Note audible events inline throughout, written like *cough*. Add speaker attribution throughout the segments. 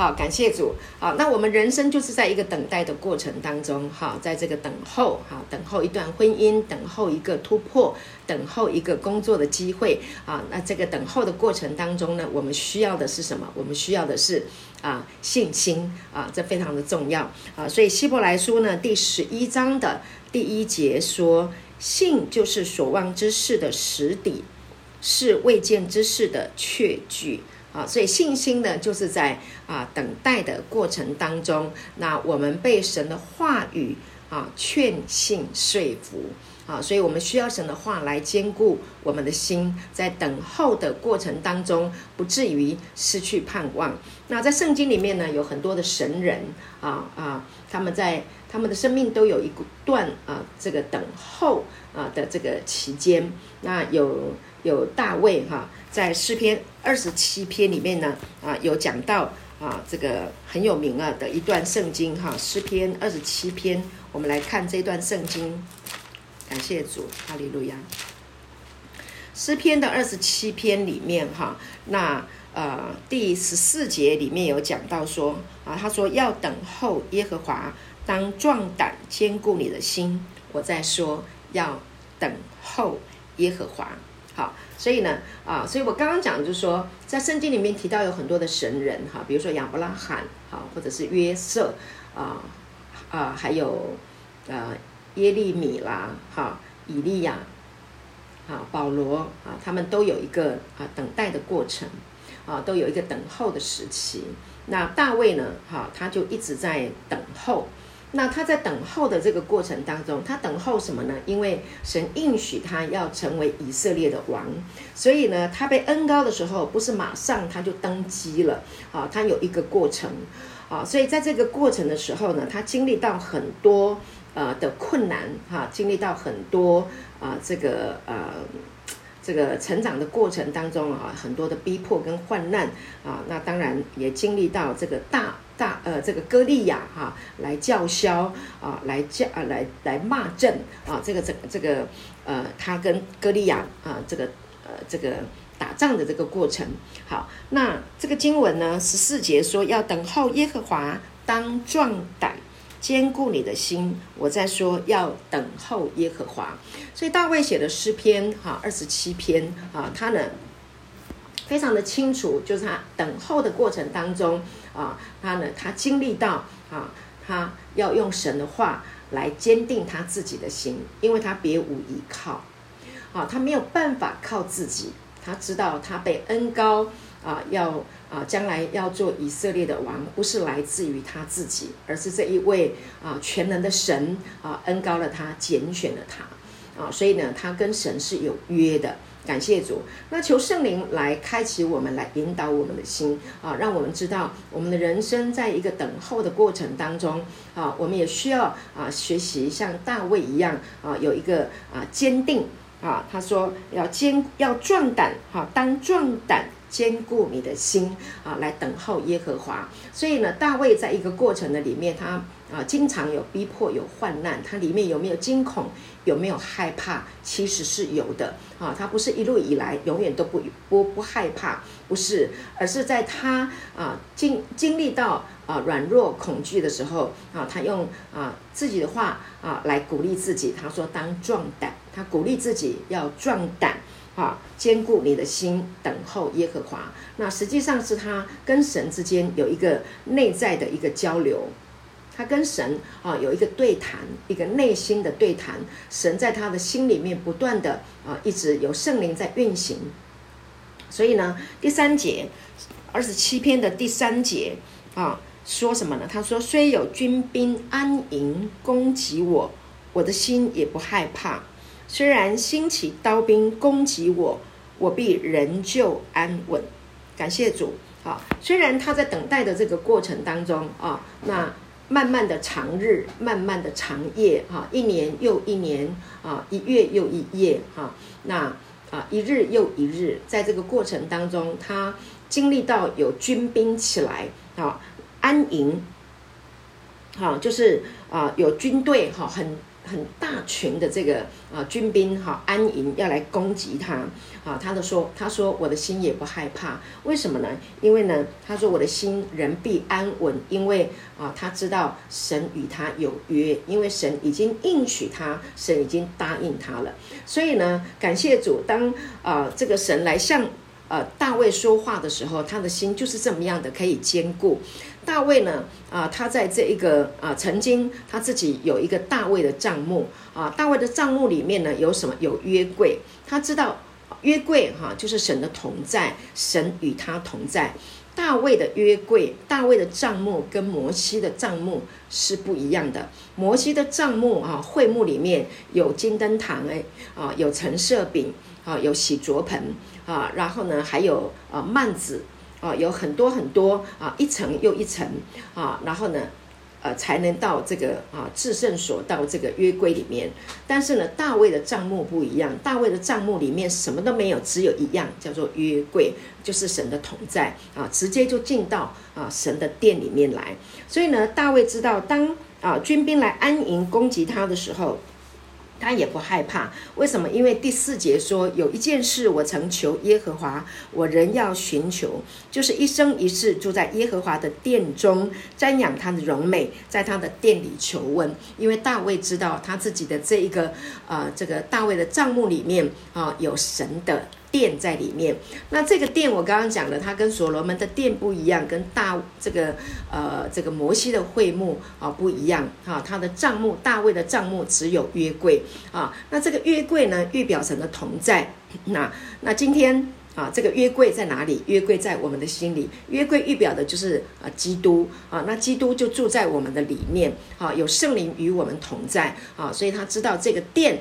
Speaker 1: 好，感谢主。好，那我们人生就是在一个等待的过程当中，哈，在这个等候，哈，等候一段婚姻，等候一个突破，等候一个工作的机会，啊，那这个等候的过程当中呢，我们需要的是什么？我们需要的是啊信心啊，这非常的重要啊。所以希伯来书呢第十一章的第一节说，信就是所望之事的实底。是未见之事的确据啊，所以信心呢，就是在啊等待的过程当中，那我们被神的话语啊劝信说服啊，所以我们需要神的话来坚固我们的心，在等候的过程当中，不至于失去盼望。那在圣经里面呢，有很多的神人啊啊，他们在他们的生命都有一段啊这个等候啊的这个期间，那有。有大卫哈，在诗篇二十七篇里面呢，啊，有讲到啊，这个很有名啊的一段圣经哈，诗篇二十七篇，我们来看这段圣经，感谢主，哈利路亚。诗篇的二十七篇里面哈，那呃第十四节里面有讲到说啊，他说要等候耶和华，当壮胆坚固你的心。我在说要等候耶和华。好，所以呢，啊，所以我刚刚讲就是说，在圣经里面提到有很多的神人，哈，比如说亚伯拉罕，哈，或者是约瑟，啊，啊，还有呃耶利米啦，哈，以利亚，啊，保罗，啊，他们都有一个啊等待的过程，啊，都有一个等候的时期。那大卫呢，哈，他就一直在等候。那他在等候的这个过程当中，他等候什么呢？因为神应许他要成为以色列的王，所以呢，他被恩膏的时候，不是马上他就登基了啊，他有一个过程啊，所以在这个过程的时候呢，他经历到很多呃的困难哈，经历到很多啊这个呃这个成长的过程当中啊，很多的逼迫跟患难啊，那当然也经历到这个大。大呃，这个歌利亚哈来叫嚣啊，来叫啊，来来骂阵啊，这个这个这个呃，他跟歌利亚啊，这个呃这个打仗的这个过程。好，那这个经文呢，十四节说要等候耶和华，当壮胆，坚固你的心。我在说要等候耶和华，所以大卫写的诗篇哈二十七篇啊，他呢。非常的清楚，就是他等候的过程当中啊，他呢，他经历到啊，他要用神的话来坚定他自己的心，因为他别无依靠，啊，他没有办法靠自己，他知道他被恩高啊，要啊将来要做以色列的王，不是来自于他自己，而是这一位啊全能的神啊恩高了他，拣选了他，啊，所以呢，他跟神是有约的。感谢主，那求圣灵来开启我们，来引导我们的心啊，让我们知道我们的人生在一个等候的过程当中啊，我们也需要啊学习像大卫一样啊，有一个啊坚定啊，他说要坚要壮胆哈，当壮胆坚固你的心啊，来等候耶和华。所以呢，大卫在一个过程的里面，他啊经常有逼迫，有患难，它里面有没有惊恐？有没有害怕？其实是有的啊，他不是一路以来永远都不不不害怕，不是，而是在他啊经经历到啊软弱恐惧的时候啊，他用啊自己的话啊来鼓励自己。他说：“当壮胆，他鼓励自己要壮胆啊，坚固你的心，等候耶和华。”那实际上是他跟神之间有一个内在的一个交流。他跟神啊有一个对谈，一个内心的对谈。神在他的心里面不断的啊，一直有圣灵在运行。所以呢，第三节二十七篇的第三节啊，说什么呢？他说：“虽有军兵安营攻击我，我的心也不害怕；虽然兴起刀兵攻击我，我必仍旧安稳。”感谢主啊！虽然他在等待的这个过程当中啊，那。慢慢的长日，慢慢的长夜，哈，一年又一年，啊，一月又一夜，哈，那啊，一日又一日，在这个过程当中，他经历到有军兵起来，啊，安营，哈，就是啊，有军队，哈，很很大群的这个啊军兵哈安营要来攻击他啊，他的说他说我的心也不害怕，为什么呢？因为呢，他说我的心仍必安稳，因为啊他知道神与他有约，因为神已经应许他，神已经答应他了，所以呢，感谢主，当啊这个神来向。呃，大卫说话的时候，他的心就是这么样的，可以坚固。大卫呢，啊、他在这一个啊、曾经他自己有一个大卫的帐目啊，大卫的帐目里面呢有什么？有约柜。他知道约柜哈、就是神的同在，神与他同在。大卫的约柜，大卫的帐目跟摩西的帐目是不一样的。摩西的帐目啊，会幕里面有金灯台哎，啊，有陈设饼啊，有洗濯盆。啊，然后呢，还有啊幔子啊，有很多很多啊，一层又一层啊，然后呢，呃，才能到这个啊至圣所，到这个约柜里面。但是呢，大卫的账目不一样，大卫的账目里面什么都没有，只有一样叫做约柜，就是神的同在啊，直接就进到啊神的殿里面来。所以呢，大卫知道，当啊军兵来安营攻击他的时候。他也不害怕，为什么？因为第四节说，有一件事我曾求耶和华，我仍要寻求，就是一生一世住在耶和华的殿中，瞻仰他的荣美，在他的殿里求问。因为大卫知道他自己的这一个，呃，这个大卫的帐目里面啊，有神的。殿在里面，那这个殿我刚刚讲了，它跟所罗门的殿不一样，跟大这个呃这个摩西的会幕啊不一样啊，它的帐幕大卫的帐幕只有约柜啊，那这个约柜呢预表神的同在，*coughs* 那那今天啊这个约柜在哪里？约柜在我们的心里，约柜预表的就是啊基督啊，那基督就住在我们的里面啊，有圣灵与我们同在啊，所以他知道这个殿。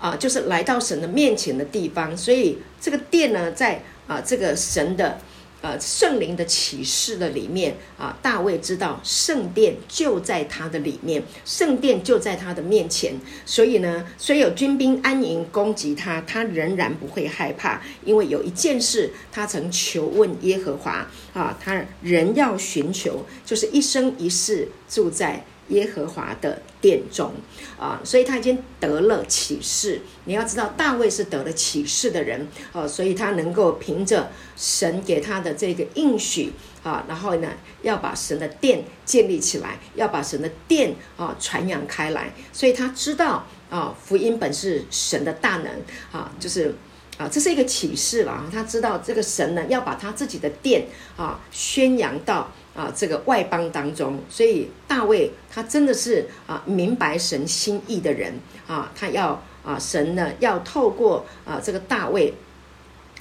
Speaker 1: 啊，就是来到神的面前的地方，所以这个殿呢，在啊这个神的呃圣灵的启示的里面啊，大卫知道圣殿就在他的里面，圣殿就在他的面前，所以呢，虽有军兵安营攻击他，他仍然不会害怕，因为有一件事他曾求问耶和华啊，他仍要寻求，就是一生一世住在。耶和华的殿中啊，所以他已经得了启示。你要知道，大卫是得了启示的人啊，所以他能够凭着神给他的这个应许啊，然后呢，要把神的殿建立起来，要把神的殿啊传扬开来。所以他知道啊，福音本是神的大能啊，就是啊，这是一个启示了啊。他知道这个神呢，要把他自己的殿啊宣扬到。啊，这个外邦当中，所以大卫他真的是啊明白神心意的人。啊，他要啊神呢要透过啊这个大卫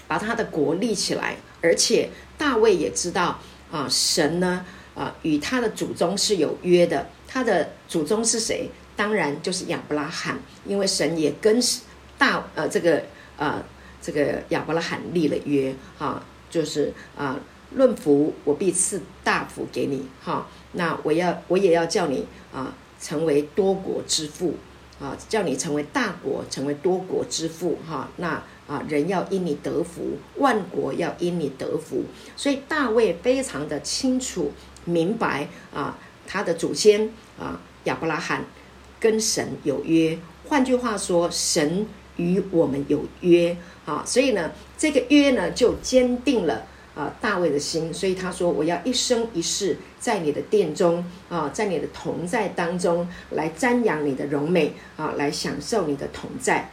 Speaker 1: 把他的国立起来，而且大卫也知道啊神呢啊与他的祖宗是有约的，他的祖宗是谁？当然就是亚伯拉罕，因为神也跟大呃这个呃这个亚伯拉罕立了约。啊，就是啊。论福，我必赐大福给你，哈。那我要，我也要叫你啊，成为多国之父，啊，叫你成为大国，成为多国之父，哈。那啊，人要因你得福，万国要因你得福。所以大卫非常的清楚明白啊，他的祖先啊亚伯拉罕跟神有约，换句话说，神与我们有约，啊，所以呢，这个约呢就坚定了。啊，大卫的心，所以他说：“我要一生一世在你的殿中啊，在你的同在当中来瞻仰你的荣美啊，来享受你的同在。”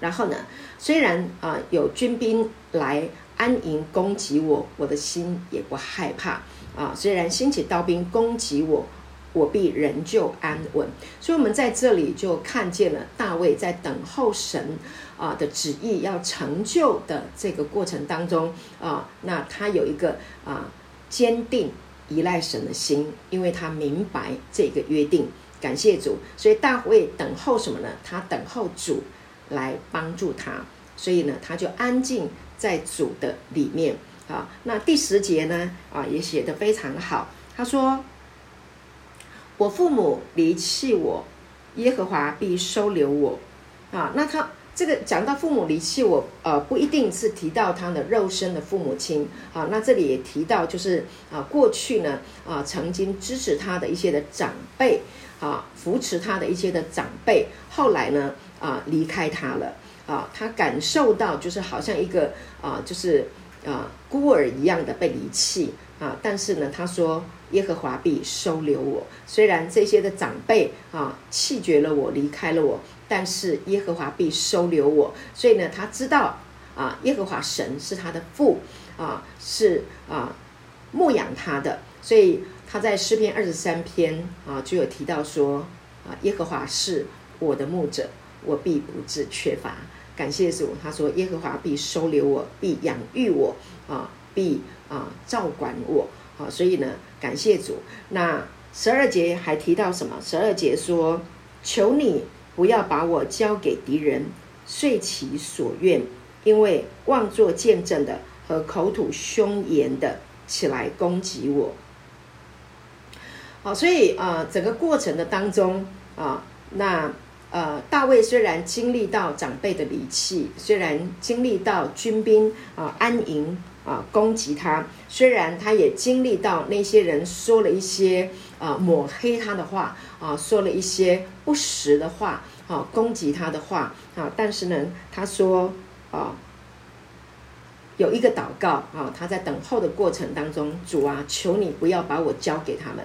Speaker 1: 然后呢，虽然啊有军兵来安营攻击我，我的心也不害怕啊。虽然兴起刀兵攻击我，我必仍旧安稳。所以，我们在这里就看见了大卫在等候神。啊的旨意要成就的这个过程当中啊，那他有一个啊坚定依赖神的心，因为他明白这个约定，感谢主，所以大卫等候什么呢？他等候主来帮助他，所以呢，他就安静在主的里面啊。那第十节呢啊也写得非常好，他说：“我父母离弃我，耶和华必收留我。”啊，那他。这个讲到父母离弃我，呃，不一定是提到他的肉身的父母亲啊。那这里也提到，就是啊，过去呢，啊，曾经支持他的一些的长辈啊扶持他的一些的长辈，后来呢啊离开他了啊，他感受到就是好像一个啊就是啊孤儿一样的被离弃啊，但是呢他说耶和华必收留我，虽然这些的长辈啊弃绝了我，离开了我，但是耶和华必收留我，所以呢他知道啊耶和华神是他的父啊是啊牧养他的，所以。他在诗篇二十三篇啊，就有提到说啊，耶和华是我的牧者，我必不致缺乏。感谢主，他说耶和华必收留我，必养育我啊，必啊照管我。啊，所以呢，感谢主。那十二节还提到什么？十二节说：求你不要把我交给敌人，遂其所愿，因为妄作见证的和口吐凶言的起来攻击我。好，所以呃，整个过程的当中啊，那呃，大卫虽然经历到长辈的离弃，虽然经历到军兵啊安营啊攻击他，虽然他也经历到那些人说了一些啊抹黑他的话啊，说了一些不实的话啊，攻击他的话啊，但是呢，他说啊，有一个祷告啊，他在等候的过程当中，主啊，求你不要把我交给他们。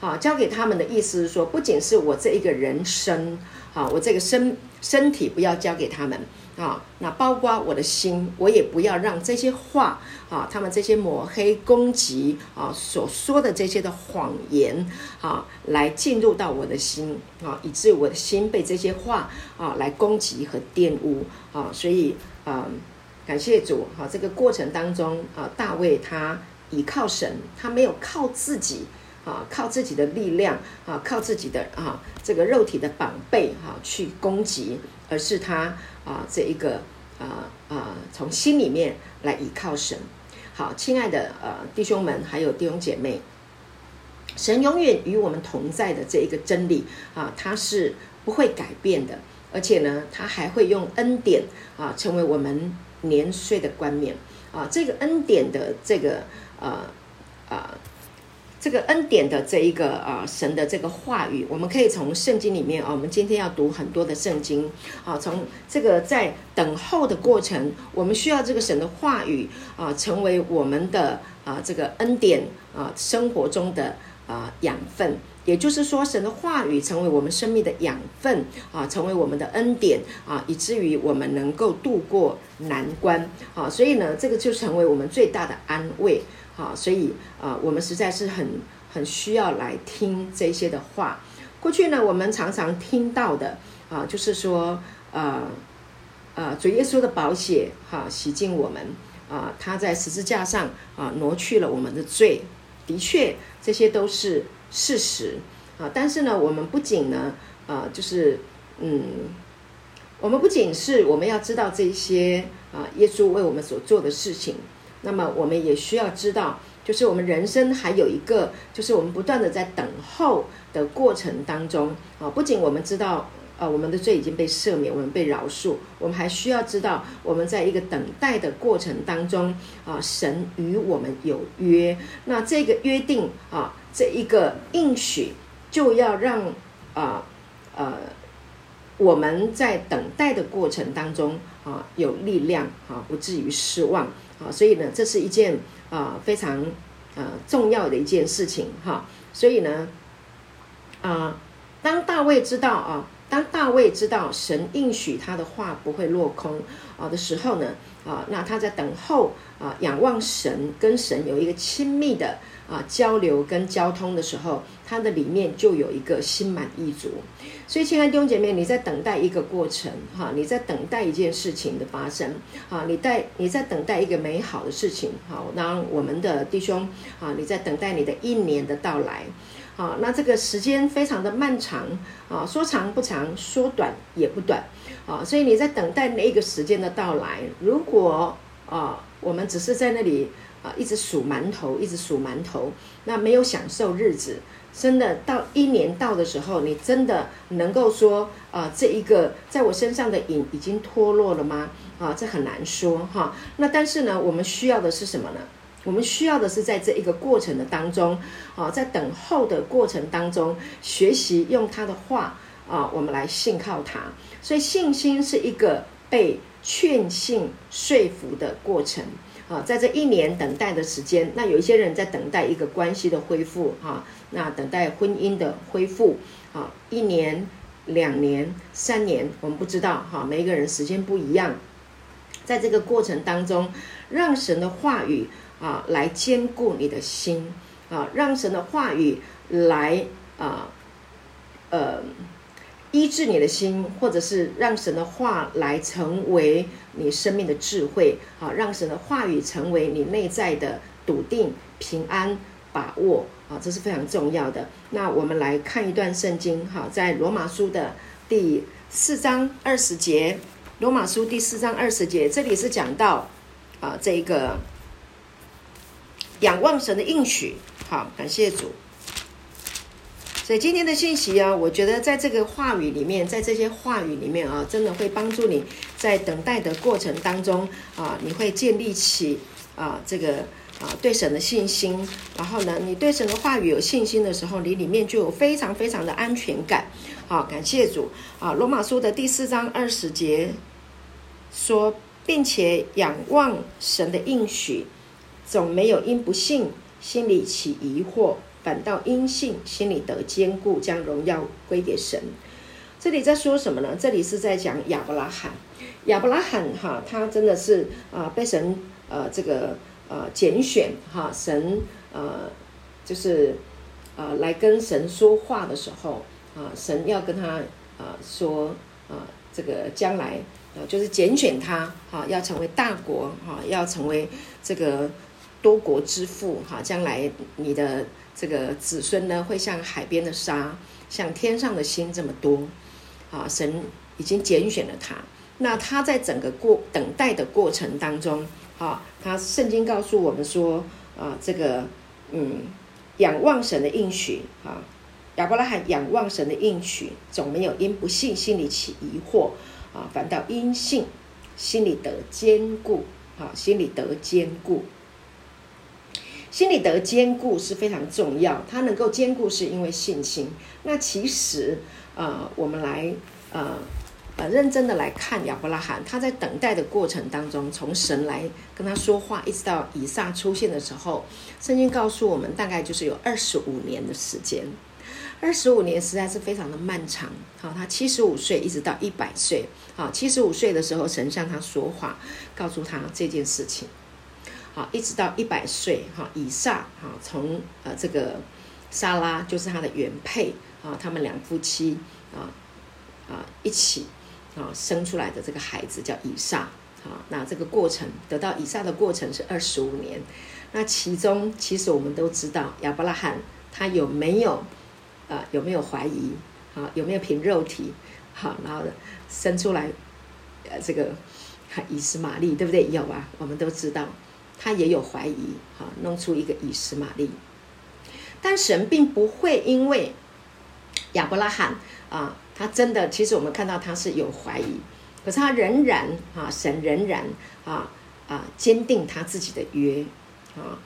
Speaker 1: 好，交给他们的意思是说，不仅是我这一个人生，啊，我这个身身体不要交给他们，啊，那包括我的心，我也不要让这些话，啊，他们这些抹黑攻击，啊，所说的这些的谎言，啊，来进入到我的心，啊，以致我的心被这些话，啊，来攻击和玷污，啊，所以，啊，感谢主，哈，这个过程当中，啊，大卫他倚靠神，他没有靠自己。啊，靠自己的力量啊，靠自己的啊这个肉体的膀臂哈、啊、去攻击，而是他啊这一个啊啊从心里面来倚靠神。好，亲爱的呃弟兄们，还有弟兄姐妹，神永远与我们同在的这一个真理啊，它是不会改变的，而且呢，他还会用恩典啊成为我们年岁的冠冕啊。这个恩典的这个呃呃。这个恩典的这一个啊，神的这个话语，我们可以从圣经里面啊，我们今天要读很多的圣经啊，从这个在等候的过程，我们需要这个神的话语啊，成为我们的啊这个恩典啊生活中的啊养分，也就是说，神的话语成为我们生命的养分啊，成为我们的恩典啊，以至于我们能够度过难关啊，所以呢，这个就成为我们最大的安慰。啊，所以啊，我们实在是很很需要来听这些的话。过去呢，我们常常听到的啊，就是说，呃，呃，主耶稣的宝血哈，洗净我们啊，他在十字架上啊，挪去了我们的罪。的确，这些都是事实啊。但是呢，我们不仅呢，啊，就是嗯，我们不仅是我们要知道这些啊，耶稣为我们所做的事情。那么我们也需要知道，就是我们人生还有一个，就是我们不断的在等候的过程当中啊，不仅我们知道，呃，我们的罪已经被赦免，我们被饶恕，我们还需要知道，我们在一个等待的过程当中啊，神与我们有约，那这个约定啊，这一个应许，就要让啊呃，我们在等待的过程当中啊有力量啊，不至于失望。啊，所以呢，这是一件啊、非常呃重要的一件事情哈。所以呢，啊、当大卫知道啊，当大卫知道神应许他的话不会落空啊的时候呢，啊，那他在等候啊，仰望神，跟神有一个亲密的啊交流跟交通的时候，他的里面就有一个心满意足。所以，亲爱的弟兄姐妹，你在等待一个过程，哈，你在等待一件事情的发生，啊，你在你在等待一个美好的事情，好，当我们的弟兄，啊，你在等待你的一年的到来，啊，那这个时间非常的漫长，啊，说长不长，说短也不短，啊，所以你在等待那个时间的到来，如果啊，我们只是在那里啊，一直数馒头，一直数馒头，那没有享受日子。真的到一年到的时候，你真的能够说啊、这一个在我身上的瘾已经脱落了吗？啊，这很难说哈。那但是呢，我们需要的是什么呢？我们需要的是在这一个过程的当中啊，在等候的过程当中，学习用他的话啊，我们来信靠他。所以信心是一个被劝信说服的过程啊，在这一年等待的时间，那有一些人在等待一个关系的恢复哈，那等待婚姻的恢复啊，一年、两年、三年，我们不知道哈，每一个人时间不一样，在这个过程当中，让神的话语啊来坚固你的心啊，让神的话语来啊呃。医治你的心，或者是让神的话来成为你生命的智慧，啊，让神的话语成为你内在的笃定、平安、把握，啊，这是非常重要的。那我们来看一段圣经，哈，在罗马书的第四章二十节，罗马书第四章二十节，这里是讲到啊，这个仰望神的应许，好，感谢主。所以今天的信息啊，我觉得在这个话语里面，在这些话语里面啊，真的会帮助你在等待的过程当中啊，你会建立起啊这个啊对神的信心。然后呢，你对神的话语有信心的时候，你里面就有非常非常的安全感。好，感谢主啊！罗马书的第四章二十节说，并且仰望神的应许，总没有因不信心里起疑惑。反倒因信，心里得坚固，将荣耀归给神。这里在说什么呢？这里是在讲亚伯拉罕。亚伯拉罕哈，他真的是啊、被神呃这个呃拣选哈，神呃就是呃来跟神说话的时候啊，神要跟他啊说啊，这个将来啊就是拣选他哈，要成为大国哈，要成为这个多国之父哈，将来你的。这个子孙呢，会像海边的沙，像天上的星这么多，啊，神已经拣选了他。那他在整个过等待的过程当中，啊，他圣经告诉我们说，啊，这个嗯，仰望神的应许，啊，亚伯拉罕仰望神的应许，总没有因不信心里起疑惑，啊，反倒因信心里得坚固，啊，心里得坚固。心里得坚固是非常重要，它能够坚固是因为信心。那其实，呃，我们来，呃，呃，认真的来看亚伯拉罕，他在等待的过程当中，从神来跟他说话，一直到以撒出现的时候，圣经告诉我们，大概就是有二十五年的时间。二十五年实在是非常的漫长。好，他七十五岁一直到一百岁，好，七十五岁的时候，神向他说话，告诉他这件事情。啊，一直到一百岁，哈，以上，哈，从呃这个莎拉就是他的原配，啊，他们两夫妻，啊啊一起，啊生出来的这个孩子叫以撒，啊，那这个过程得到以撒的过程是二十五年，那其中其实我们都知道亚伯拉罕他有没有，啊有没有怀疑，啊有没有凭肉体，好，然后生出来，呃这个以斯玛利对不对？有啊，我们都知道。他也有怀疑，哈，弄出一个以实玛利，但神并不会因为亚伯拉罕啊，他真的，其实我们看到他是有怀疑，可是他仍然啊，神仍然啊啊坚定他自己的约啊，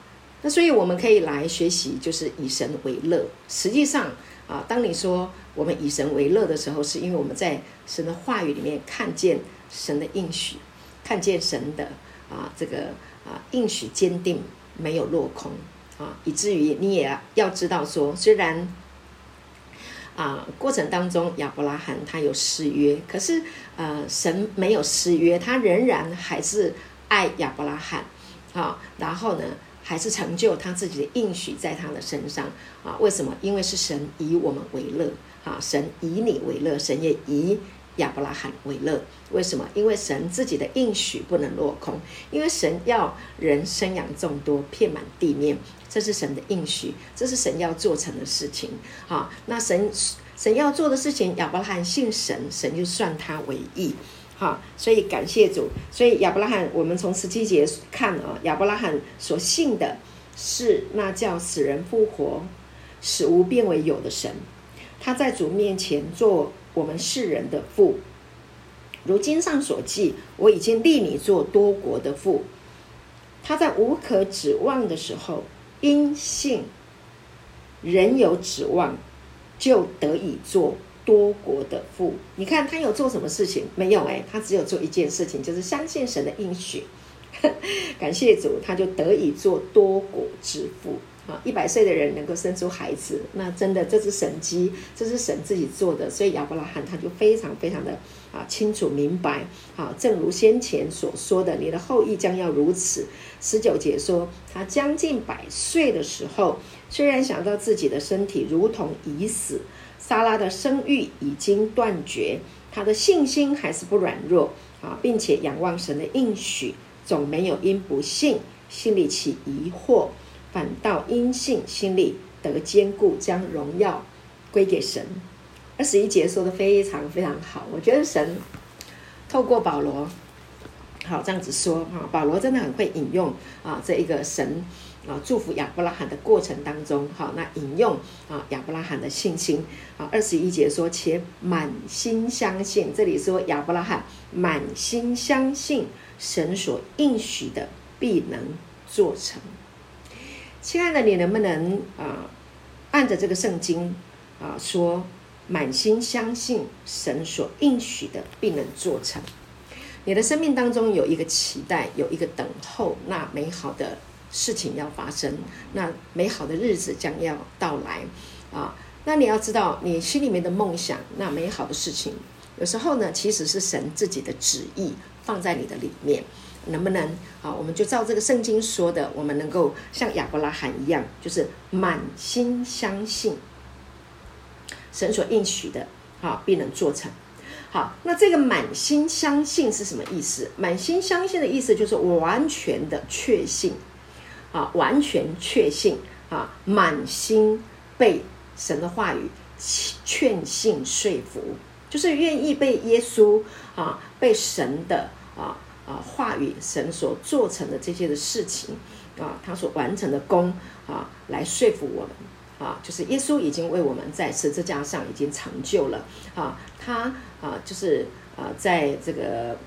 Speaker 1: 那所以我们可以来学习，就是以神为乐。实际上啊，当你说我们以神为乐的时候，是因为我们在神的话语里面看见神的应许，看见神的啊这个。啊，应许坚定，没有落空啊，以至于你也要知道说，虽然啊过程当中亚伯拉罕他有失约，可是呃神没有失约，他仍然还是爱亚伯拉罕啊，然后呢还是成就他自己的应许在他的身上啊？为什么？因为是神以我们为乐啊，神以你为乐，神也以。亚伯拉罕为乐，为什么？因为神自己的应许不能落空，因为神要人生养众多，遍满地面，这是神的应许，这是神要做成的事情。好，那神神要做的事情，亚伯拉罕信神，神就算他为义。好，所以感谢主。所以亚伯拉罕，我们从十七节看啊，亚伯拉罕所信的是那叫死人复活、使无变为有的神，他在主面前做。我们世人的父，如经上所记，我已经立你做多国的父。他在无可指望的时候，因信仍有指望，就得以做多国的父。你看他有做什么事情？没有哎，他只有做一件事情，就是相信神的应许。*laughs* 感谢主，他就得以做多国之父。啊，一百岁的人能够生出孩子，那真的这是神迹，这是神自己做的。所以亚伯拉罕他就非常非常的啊清楚明白。啊，正如先前所说的，你的后裔将要如此。十九节说，他将近百岁的时候，虽然想到自己的身体如同已死，撒拉的生育已经断绝，他的信心还是不软弱啊，并且仰望神的应许，总没有因不信心里起疑惑。反倒因信心里得坚固，将荣耀归给神。二十一节说的非常非常好，我觉得神透过保罗，好这样子说哈，保罗真的很会引用啊，这一个神啊祝福亚伯拉罕的过程当中，好那引用啊亚伯拉罕的信心啊，二十一节说且满心相信，这里说亚伯拉罕满心相信神所应许的必能做成。亲爱的，你能不能啊，按着这个圣经啊说，满心相信神所应许的必能做成？你的生命当中有一个期待，有一个等候，那美好的事情要发生，那美好的日子将要到来啊！那你要知道，你心里面的梦想，那美好的事情，有时候呢，其实是神自己的旨意放在你的里面。能不能啊？我们就照这个圣经说的，我们能够像亚伯拉罕一样，就是满心相信神所应许的，啊，必能做成。好，那这个满心相信是什么意思？满心相信的意思就是完全的确信，啊，完全确信，啊，满心被神的话语劝信说服，就是愿意被耶稣啊，被神的啊。啊，话语神所做成的这些的事情，啊，他所完成的功，啊，来说服我们，啊，就是耶稣已经为我们在十字架上已经成就了，啊，他啊，就是啊，在这个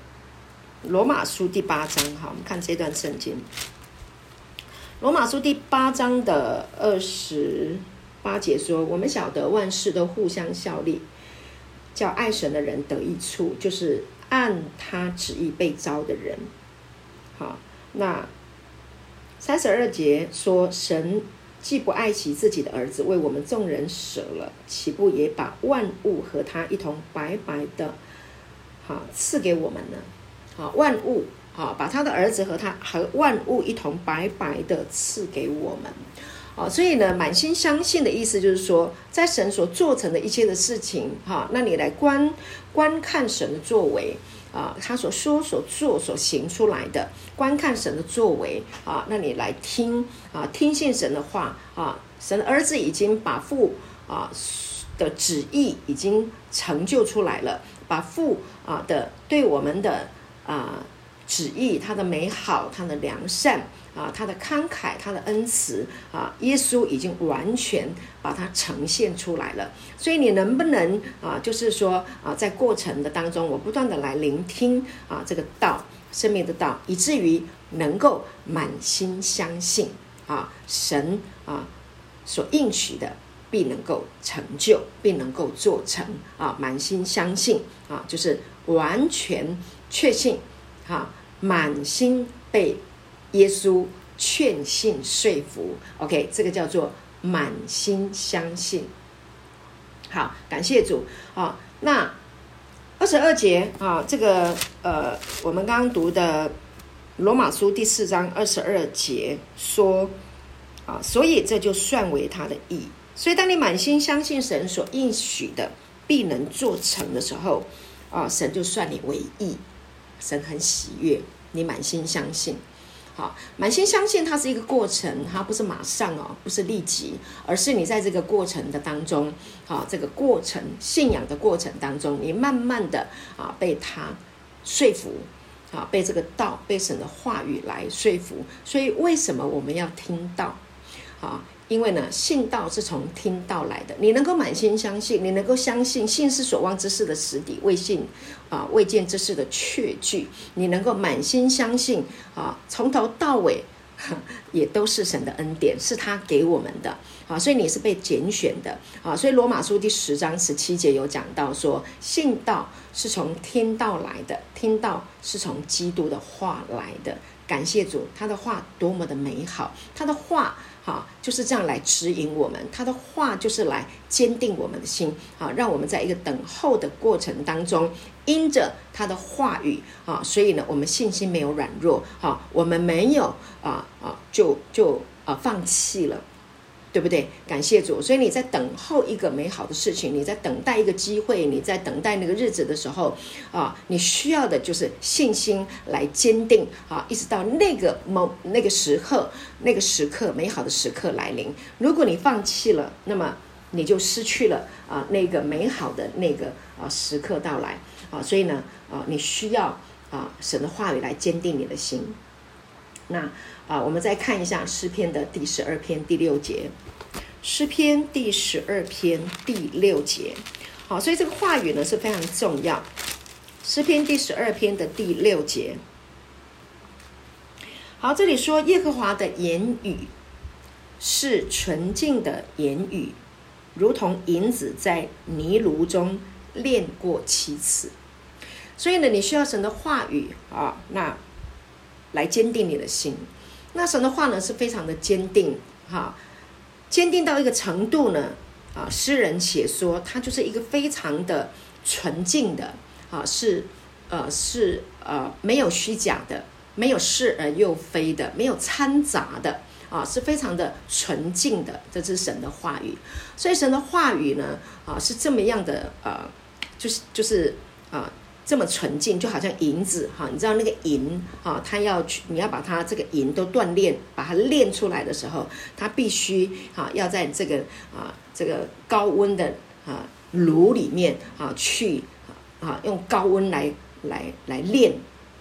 Speaker 1: 罗马书第八章，哈，我们看这段圣经，罗马书第八章的二十八节说，我们晓得万事都互相效力，叫爱神的人得益处，就是。按他旨意被招的人，好，那三十二节说，神既不爱惜自己的儿子，为我们众人舍了，岂不也把万物和他一同白白的，好赐给我们呢？好，万物，好，把他的儿子和他和万物一同白白的赐给我们。啊，所以呢，满心相信的意思就是说，在神所做成的一切的事情，哈，那你来观观看神的作为啊，他所说、所做、所行出来的，观看神的作为啊，那你来听啊，听信神的话啊，神儿子已经把父啊的旨意已经成就出来了，把父啊的对我们的啊旨意，他的美好，他的良善。啊，他的慷慨，他的恩慈啊，耶稣已经完全把它呈现出来了。所以你能不能啊，就是说啊，在过程的当中，我不断的来聆听啊，这个道，生命的道，以至于能够满心相信啊，神啊所应许的必能够成就，必能够做成啊，满心相信啊，就是完全确信啊，满心被。耶稣劝信说服，OK，这个叫做满心相信。好，感谢主啊。那二十二节啊，这个呃，我们刚刚读的罗马书第四章二十二节说啊，所以这就算为他的义。所以当你满心相信神所应许的必能做成的时候啊，神就算你为义，神很喜悦你满心相信。好，满心相信它是一个过程，它不是马上哦，不是立即，而是你在这个过程的当中，好，这个过程信仰的过程当中，你慢慢的啊被他说服，啊被这个道被神的话语来说服。所以为什么我们要听到？啊，因为呢，信道是从听道来的。你能够满心相信，你能够相信，信是所望之事的实底，未信啊，未见之事的确据。你能够满心相信啊，从头到尾 *laughs* 也都是神的恩典，是他给我们的啊，所以你是被拣选的啊。所以罗马书第十章十七节有讲到说，信道是从听道来的，听道是从基督的话来的。感谢主，他的话多么的美好，他的话。啊，就是这样来指引我们，他的话就是来坚定我们的心，啊，让我们在一个等候的过程当中，因着他的话语啊，所以呢，我们信心没有软弱，好，我们没有啊啊，就就啊放弃了。对不对？感谢主，所以你在等候一个美好的事情，你在等待一个机会，你在等待那个日子的时候，啊，你需要的就是信心来坚定啊，一直到那个某那个时刻，那个时刻美好的时刻来临。如果你放弃了，那么你就失去了啊那个美好的那个啊时刻到来啊，所以呢啊，你需要啊神的话语来坚定你的心。那啊，我们再看一下诗篇的第十二篇第六节。诗篇第十二篇第六节，好，所以这个话语呢是非常重要。诗篇第十二篇的第六节，好，这里说耶和华的言语是纯净的言语，如同银子在泥炉中炼过七次。所以呢，你需要神的话语啊，那来坚定你的心。那神的话呢是非常的坚定，哈。坚定到一个程度呢，啊，诗人写说，他就是一个非常的纯净的，啊，是，呃，是呃，没有虚假的，没有是而又非的，没有掺杂的，啊，是非常的纯净的，这是神的话语。所以神的话语呢，啊，是这么样的，呃，就是就是啊。这么纯净，就好像银子哈，你知道那个银哈，它要去，你要把它这个银都锻炼，把它炼出来的时候，它必须哈要在这个啊这个高温的啊炉里面啊去啊用高温来来来炼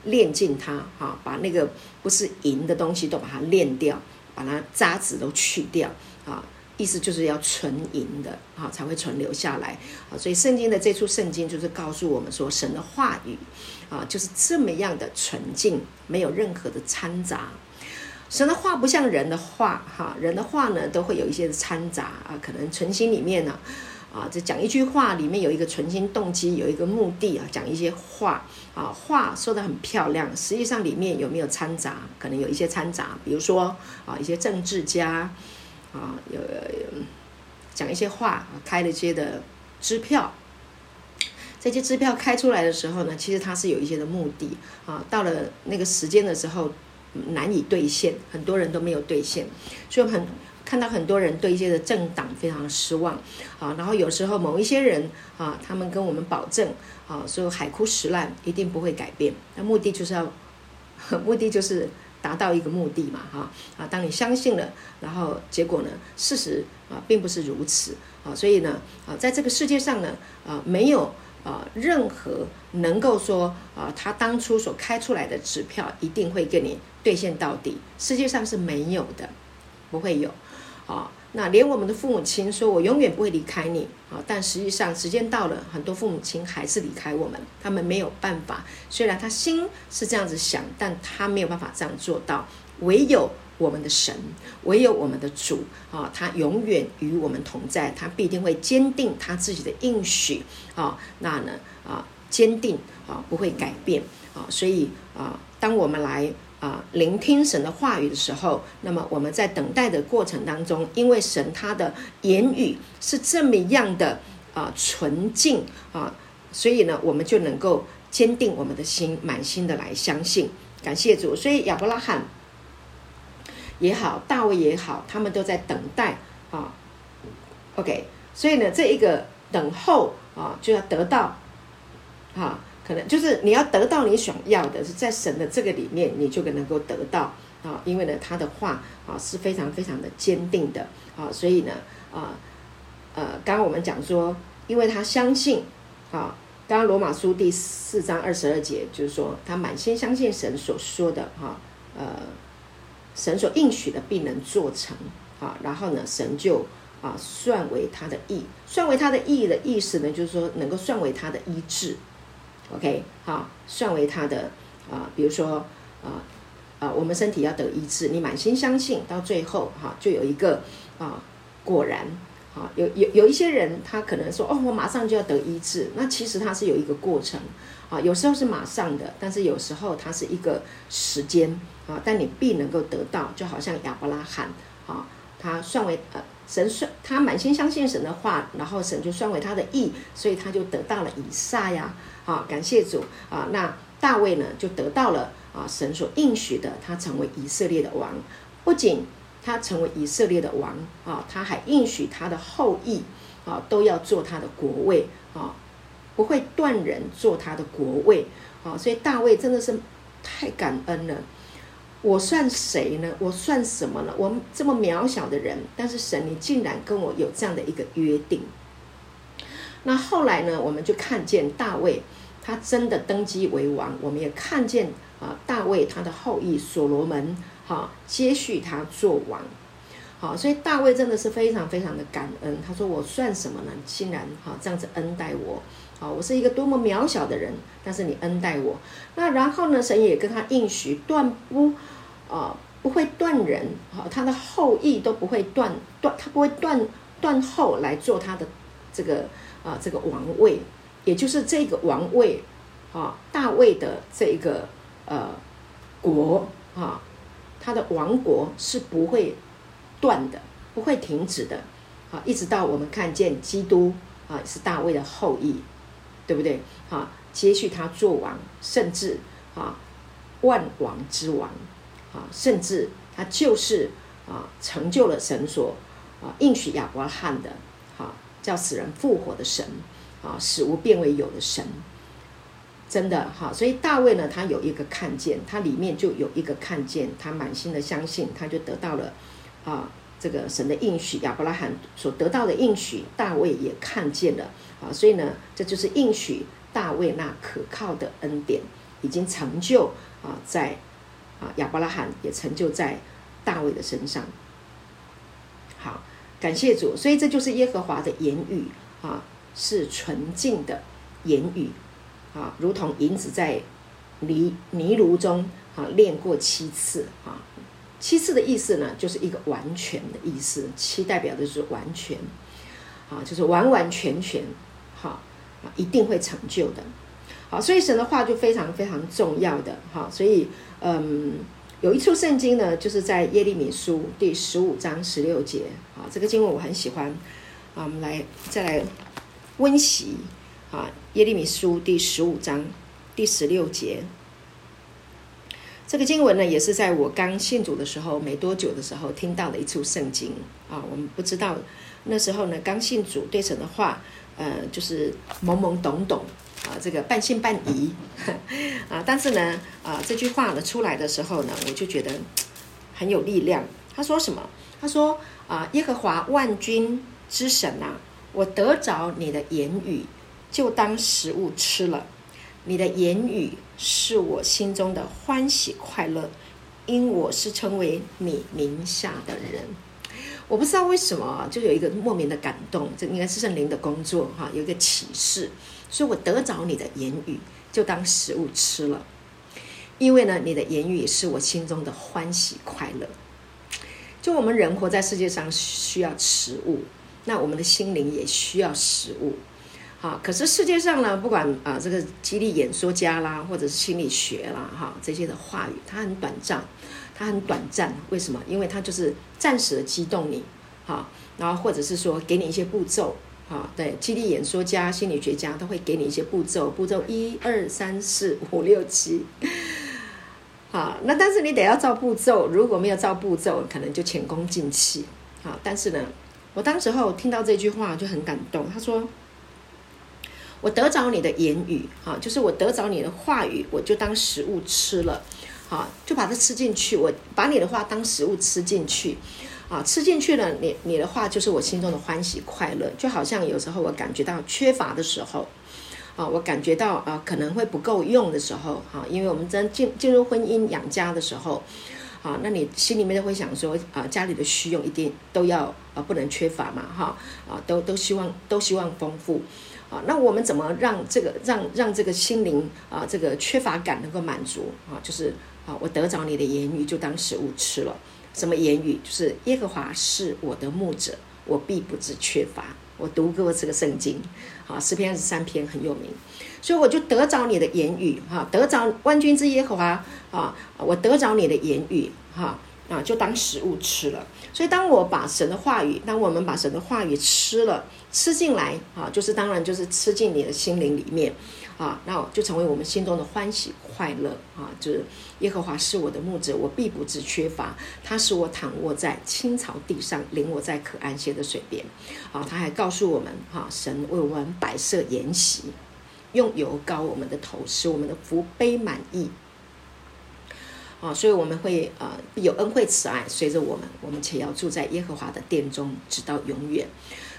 Speaker 1: 炼净它哈，把那个不是银的东西都把它炼掉，把它渣子都去掉啊。意思就是要纯银的啊，才会存留下来啊。所以圣经的这出圣经就是告诉我们说，神的话语啊，就是这么样的纯净，没有任何的掺杂。神的话不像人的话哈，人的话呢都会有一些掺杂啊，可能存心里面呢啊，这讲一句话里面有一个存心动机，有一个目的啊，讲一些话啊，话说得很漂亮，实际上里面有没有掺杂？可能有一些掺杂，比如说啊，一些政治家。啊，有讲一些话，开了一些的支票，这些支票开出来的时候呢，其实它是有一些的目的啊。到了那个时间的时候，难以兑现，很多人都没有兑现，所以很看到很多人对一些的政党非常失望啊。然后有时候某一些人啊，他们跟我们保证啊，说海枯石烂一定不会改变，那目的就是要，*laughs* 目的就是。达到一个目的嘛，哈啊，当你相信了，然后结果呢，事实啊并不是如此啊，所以呢啊，在这个世界上呢啊，没有啊任何能够说啊，他当初所开出来的支票一定会跟你兑现到底，世界上是没有的，不会有啊。那连我们的父母亲说：“我永远不会离开你。”啊，但实际上时间到了，很多父母亲还是离开我们。他们没有办法，虽然他心是这样子想，但他没有办法这样做到。唯有我们的神，唯有我们的主啊，他永远与我们同在，他必定会坚定他自己的应许啊。那呢啊，坚定啊，不会改变啊。所以啊，当我们来。啊，聆听神的话语的时候，那么我们在等待的过程当中，因为神他的言语是这么样的啊纯净啊，所以呢，我们就能够坚定我们的心，满心的来相信。感谢主，所以亚伯拉罕也好，大卫也好，他们都在等待啊。OK，所以呢，这一个等候啊，就要得到啊。可能就是你要得到你想要的，是在神的这个里面，你就能够得到啊。因为呢，他的话啊是非常非常的坚定的啊，所以呢啊呃，刚刚我们讲说，因为他相信啊，刚刚罗马书第四章二十二节就是说，他满心相信神所说的哈，呃，神所应许的必能做成啊，然后呢，神就啊算为他的义，算为他的义的意思呢，就是说能够算为他的医治，OK，好，算为他的啊，比如说啊啊，我们身体要得医治，你满心相信，到最后哈、就有一个啊果然。啊，有有有一些人，他可能说，哦，我马上就要得医治，那其实他是有一个过程，啊，有时候是马上的，但是有时候它是一个时间，啊，但你必能够得到，就好像亚伯拉罕，啊，他算为呃神算他满心相信神的话，然后神就算为他的义，所以他就得到了以撒呀，啊，感谢主，啊，那大卫呢就得到了啊神所应许的，他成为以色列的王，不仅。他成为以色列的王啊，他还应许他的后裔啊都要做他的国位啊，不会断人做他的国位啊，所以大卫真的是太感恩了。我算谁呢？我算什么呢？我这么渺小的人，但是神，你竟然跟我有这样的一个约定。那后来呢，我们就看见大卫他真的登基为王，我们也看见啊，大卫他的后裔所罗门。好，接续他做王，好，所以大卫真的是非常非常的感恩。他说：“我算什么呢？竟然好这样子恩待我，好，我是一个多么渺小的人，但是你恩待我。那然后呢，神也跟他应许，断不啊、不会断人，好，他的后裔都不会断断，他不会断断后来做他的这个啊、这个王位，也就是这个王位啊，大卫的这个呃国啊。”他的王国是不会断的，不会停止的，啊，一直到我们看见基督啊是大卫的后裔，对不对？啊，接续他做王，甚至啊万王之王，啊，甚至他就是啊成就了神所啊应许亚伯拉罕的，叫死人复活的神，啊使无变为有的神。真的哈，所以大卫呢，他有一个看见，他里面就有一个看见，他满心的相信，他就得到了啊，这个神的应许，亚伯拉罕所得到的应许，大卫也看见了啊，所以呢，这就是应许大卫那可靠的恩典，已经成就啊，在啊亚伯拉罕也成就在大卫的身上。好，感谢主，所以这就是耶和华的言语啊，是纯净的言语。啊，如同银子在泥泥炉中啊炼过七次啊，七次的意思呢，就是一个完全的意思。七代表的是完全，啊，就是完完全全，好啊，一定会成就的。好，所以神的话就非常非常重要的哈。所以嗯，有一处圣经呢，就是在耶利米书第十五章十六节啊，这个经文我很喜欢啊，我们来再来温习。啊，耶利米书第十五章第十六节，这个经文呢，也是在我刚信主的时候没多久的时候听到的一处圣经啊。我们不知道那时候呢，刚信主对神的话，呃，就是懵懵懂懂啊，这个半信半疑 *laughs* 啊。但是呢，啊，这句话呢出来的时候呢，我就觉得很有力量。他说什么？他说啊，耶和华万军之神啊，我得着你的言语。就当食物吃了，你的言语是我心中的欢喜快乐，因我是称为你名下的人。我不知道为什么，就有一个莫名的感动，这应该是圣灵的工作哈，有一个启示，所以我得着你的言语，就当食物吃了，因为呢，你的言语是我心中的欢喜快乐。就我们人活在世界上需要食物，那我们的心灵也需要食物。啊，可是世界上呢，不管啊这个激励演说家啦，或者是心理学啦，哈这些的话语，它很短暂，它很短暂。为什么？因为它就是暂时的激动你，哈，然后或者是说给你一些步骤，哈，对，激励演说家、心理学家都会给你一些步骤，步骤一二三四五六七，好，那但是你得要照步骤，如果没有照步骤，可能就前功尽弃，好，但是呢，我当时候听到这句话就很感动，他说。我得着你的言语，哈，就是我得着你的话语，我就当食物吃了，好，就把它吃进去。我把你的话当食物吃进去，啊，吃进去了，你你的话就是我心中的欢喜快乐。就好像有时候我感觉到缺乏的时候，啊，我感觉到啊可能会不够用的时候，哈，因为我们真进进入婚姻养家的时候，啊，那你心里面都会想说啊，家里的需用一定都要啊，不能缺乏嘛，哈，啊，都都希望都希望丰富，啊，那我们怎么让这个让让这个心灵啊，这个缺乏感能够满足啊？就是啊，我得着你的言语就当食物吃了，什么言语？就是耶和华是我的牧者，我必不致缺乏。我读过这个圣经，好，诗篇二十三篇很有名，所以我就得着你的言语，哈，得着万军之耶和华，啊，我得着你的言语，哈，啊，就当食物吃了。所以当我把神的话语，当我们把神的话语吃了，吃进来，啊，就是当然就是吃进你的心灵里面。啊，那就成为我们心中的欢喜快乐啊！就是耶和华是我的牧者，我必不致缺乏。他使我躺卧在青草地上，领我在可安歇的水边。啊，他还告诉我们，哈、啊，神为我们摆设筵席，用油膏我们的头，使我们的福杯满溢。啊，所以我们会呃有恩惠慈爱随着我们，我们且要住在耶和华的殿中，直到永远。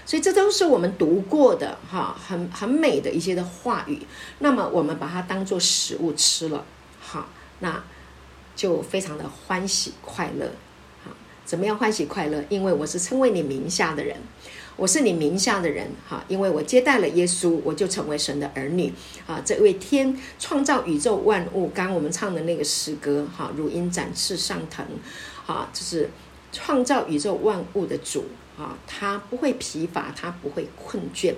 Speaker 1: 所以这都是我们读过的哈，很很美的一些的话语。那么我们把它当做食物吃了，好，那就非常的欢喜快乐。好，怎么样欢喜快乐？因为我是称为你名下的人，我是你名下的人哈。因为我接待了耶稣，我就成为神的儿女啊。这位天创造宇宙万物，刚刚我们唱的那个诗歌哈，如鹰展翅上腾，啊，就是创造宇宙万物的主。啊，他不会疲乏，他不会困倦，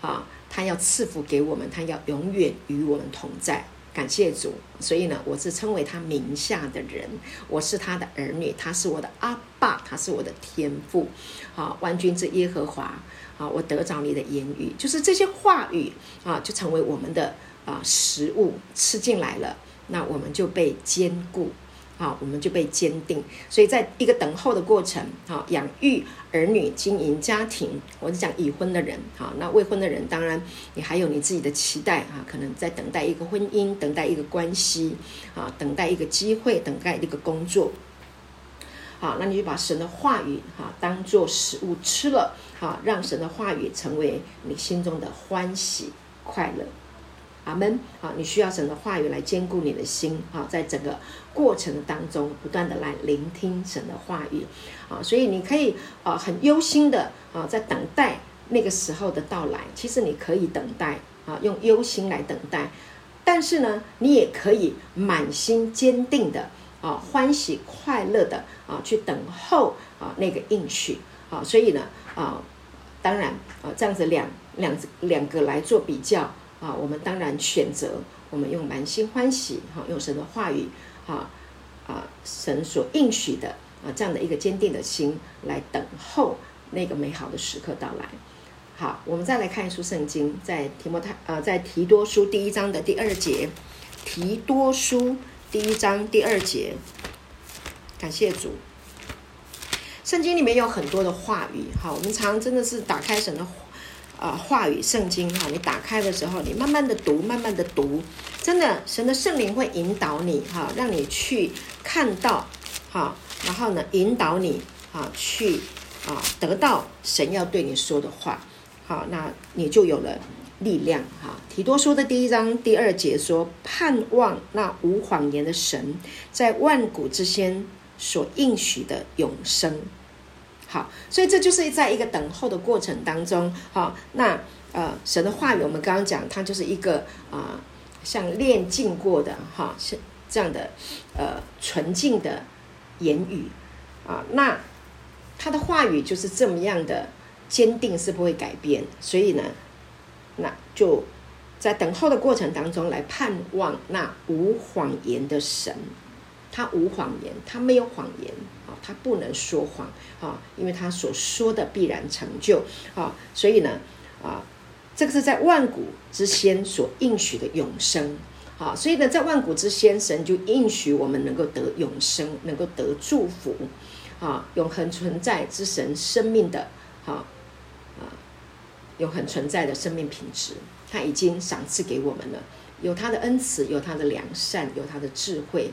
Speaker 1: 啊，他要赐福给我们，他要永远与我们同在。感谢主，所以呢，我是称为他名下的人，我是他的儿女，他是我的阿爸，他是我的天父。啊，万军之耶和华，啊，我得着你的言语，就是这些话语啊，就成为我们的啊食物，吃进来了，那我们就被坚固。好，我们就被坚定，所以在一个等候的过程，好，养育儿女、经营家庭，我是讲已婚的人，好，那未婚的人，当然你还有你自己的期待啊，可能在等待一个婚姻，等待一个关系，啊，等待一个机会，等待一个工作，好，那你就把神的话语哈当做食物吃了，好，让神的话语成为你心中的欢喜快乐。阿门啊！你需要神的话语来坚固你的心啊，在整个过程当中，不断的来聆听神的话语啊，所以你可以啊很忧心的啊在等待那个时候的到来。其实你可以等待啊，用忧心来等待，但是呢，你也可以满心坚定的啊，欢喜快乐的啊去等候啊那个应许啊。所以呢啊，当然啊，这样子两两两个来做比较。啊，我们当然选择我们用满心欢喜，哈，用神的话语，哈，啊，神所应许的啊，这样的一个坚定的心来等候那个美好的时刻到来。好，我们再来看一书圣经，在提摩太，呃，在提多书第一章的第二节，提多书第一章第二节，感谢主。圣经里面有很多的话语，哈，我们常真的是打开神的。啊，话语圣经哈，你打开的时候，你慢慢的读，慢慢的读，真的，神的圣灵会引导你哈，让你去看到哈，然后呢，引导你啊，去啊，得到神要对你说的话，好，那你就有了力量哈。提多书的第一章第二节说，盼望那无谎言的神，在万古之先所应许的永生。好，所以这就是在一个等候的过程当中，好，那呃，神的话语，我们刚刚讲，它就是一个啊、像炼净过的哈，是这样的呃纯净的言语啊，那他的话语就是这么样的坚定，是不会改变，所以呢，那就在等候的过程当中来盼望那无谎言的神。他无谎言，他没有谎言啊，他不能说谎啊，因为他所说的必然成就啊，所以呢啊，这个是在万古之先所应许的永生啊，所以呢，在万古之先，神就应许我们能够得永生，能够得祝福啊，永恒存在之神生命的啊啊，永恒存在的生命品质，他已经赏赐给我们了，有他的恩慈，有他的良善，有他的智慧。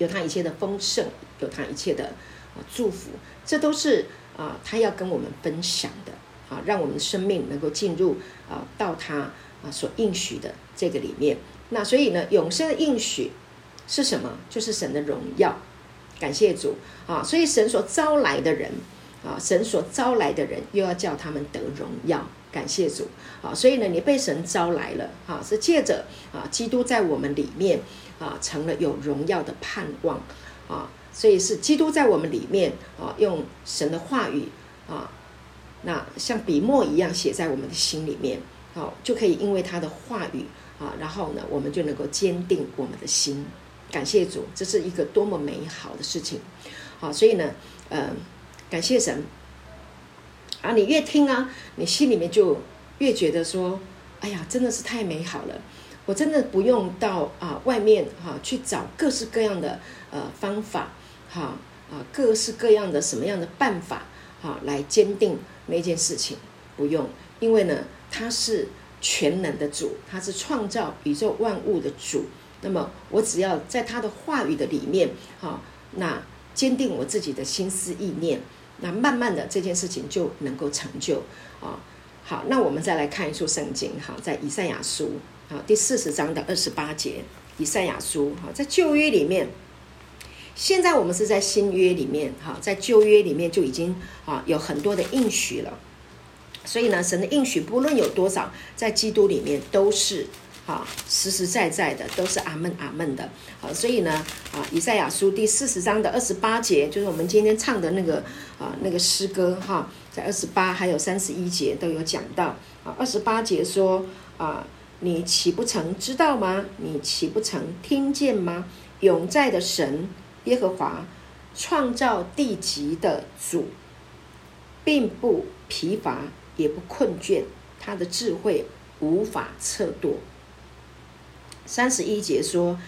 Speaker 1: 有他一切的丰盛，有他一切的啊祝福，这都是啊他要跟我们分享的啊，让我们的生命能够进入啊到他啊所应许的这个里面。那所以呢，永生的应许是什么？就是神的荣耀感谢主啊！所以神所招来的人啊，神所招来的人又要叫他们得荣耀，感谢主啊！所以呢，你被神招来了啊，是借着啊，基督在我们里面啊，成了有荣耀的盼望啊，所以是基督在我们里面啊，用神的话语啊，那像笔墨一样写在我们的心里面，好、就可以因为他的话语啊，然后呢，我们就能够坚定我们的心。感谢主，这是一个多么美好的事情，好，所以呢，呃，感谢神啊！你越听啊，你心里面就越觉得说，哎呀，真的是太美好了！我真的不用到啊外面哈、去找各式各样的呃方法，哈啊，各式各样的什么样的办法，哈、来坚定那件事情，不用，因为呢，他是全能的主，他是创造宇宙万物的主。那么我只要在他的话语的里面，哈，那坚定我自己的心思意念，那慢慢的这件事情就能够成就啊。好，那我们再来看一处圣经，哈，在以赛亚书啊第四十章的二十八节，以赛亚书哈，在旧约里面，现在我们是在新约里面，哈，在旧约里面就已经啊有很多的应许了，所以呢，神的应许不论有多少，在基督里面都是。啊，实实在在的都是阿门阿门的，好，所以呢，啊，以赛亚书第四十章的二十八节，就是我们今天唱的那个啊那个诗歌哈，在二十八还有三十一节都有讲到啊。二十八节说啊，你岂不曾知道吗？你岂不曾听见吗？永在的神耶和华，创造地极的主，并不疲乏也不困倦，他的智慧无法测度。三十一节说：“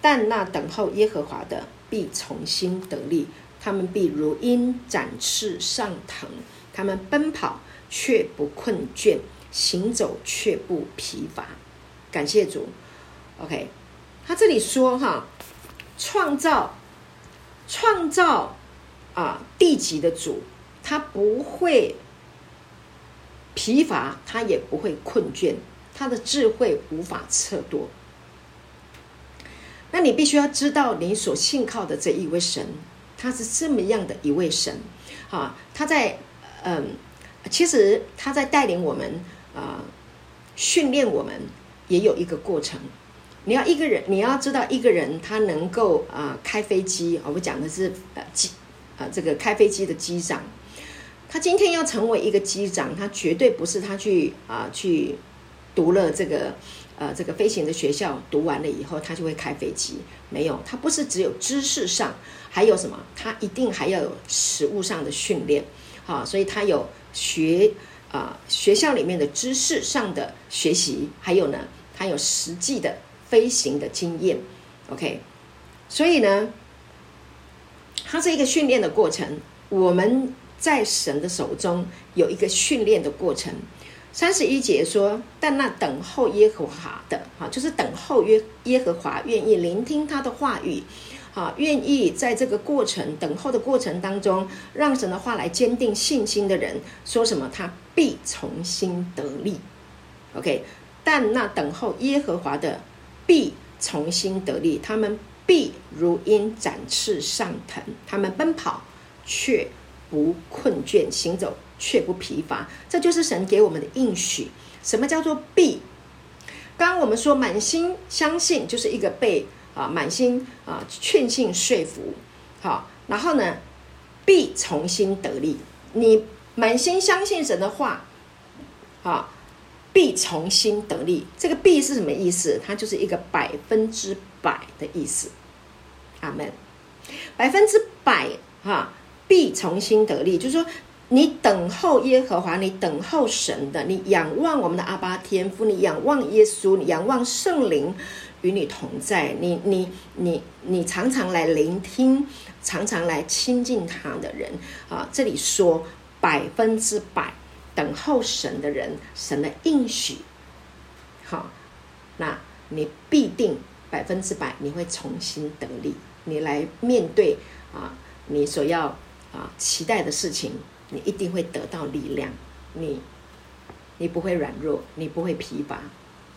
Speaker 1: 但那等候耶和华的必从新得力，他们必如鹰展翅上腾，他们奔跑却不困倦，行走却不疲乏。”感谢主。OK，他这里说哈，创造创造啊地极的主，他不会疲乏，他也不会困倦，他的智慧无法测度。那你必须要知道，你所信靠的这一位神，他是这么样的一位神，啊，他在嗯，其实他在带领我们啊，训练我们也有一个过程。你要一个人，你要知道一个人他能够啊开飞机啊，我讲的是呃机啊这个开飞机的机长，他今天要成为一个机长，他绝对不是他去啊去读了这个。呃，这个飞行的学校读完了以后，他就会开飞机。没有，他不是只有知识上，还有什么？他一定还要有实物上的训练。好，所以他有学啊、学校里面的知识上的学习，还有呢，他有实际的飞行的经验。OK，所以呢，他是一个训练的过程。我们在神的手中有一个训练的过程。三十一节说：“但那等候耶和华的，哈，就是等候耶耶和华，愿意聆听他的话语，啊，愿意在这个过程等候的过程当中，让神的话来坚定信心的人，说什么？他必重新得力。OK，但那等候耶和华的，必重新得力，他们必如鹰展翅上腾，他们奔跑却不困倦，行走。”却不疲乏，这就是神给我们的应许。什么叫做必？刚刚我们说满心相信，就是一个被啊满心啊确信说服。好，然后呢，必从心得力。你满心相信神的话，啊，必从心得力。这个必是什么意思？它就是一个百分之百的意思。阿门。百分之百哈，必从心得力，就是说。你等候耶和华，你等候神的，你仰望我们的阿爸天父，你仰望耶稣，你仰望圣灵与你同在，你你你你常常来聆听，常常来亲近他的人啊！这里说百分之百等候神的人，神的应许，好，那你必定百分之百你会重新得力，你来面对啊，你所要啊期待的事情。你一定会得到力量，你你不会软弱，你不会疲乏，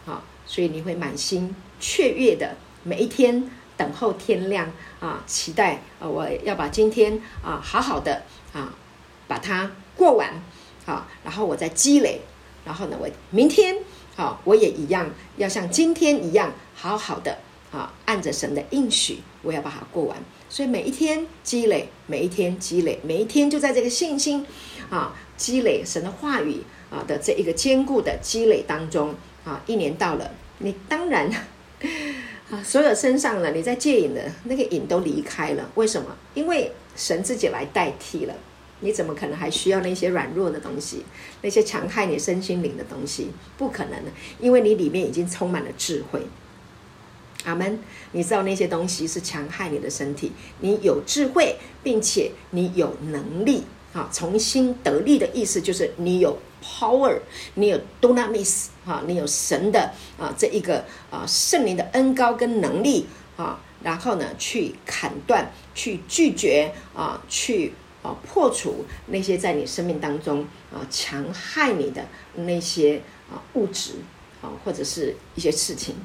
Speaker 1: 好，所以你会满心雀跃的每一天等候天亮啊，期待啊，我要把今天啊好好的啊把它过完啊，然后我再积累，然后呢，我明天啊我也一样要像今天一样好好的啊，按着神的应许，我要把它过完。所以每一天积累，每一天积累，每一天就在这个信心啊积累神的话语啊的这一个坚固的积累当中啊，一年到了，你当然 *laughs* 啊，所有身上呢，你在戒瘾的那个瘾都离开了。为什么？因为神自己来代替了。你怎么可能还需要那些软弱的东西，那些强害你身心灵的东西？不可能的，因为你里面已经充满了智慧。阿门！你知道那些东西是强害你的身体，你有智慧，并且你有能力，啊，重新得力的意思就是你有 power，你有 dunamis，啊，你有神的啊这一个啊圣灵的恩膏跟能力啊，然后呢去砍断、去拒绝啊、去啊破除那些在你生命当中啊强害你的那些啊物质啊或者是一些事情。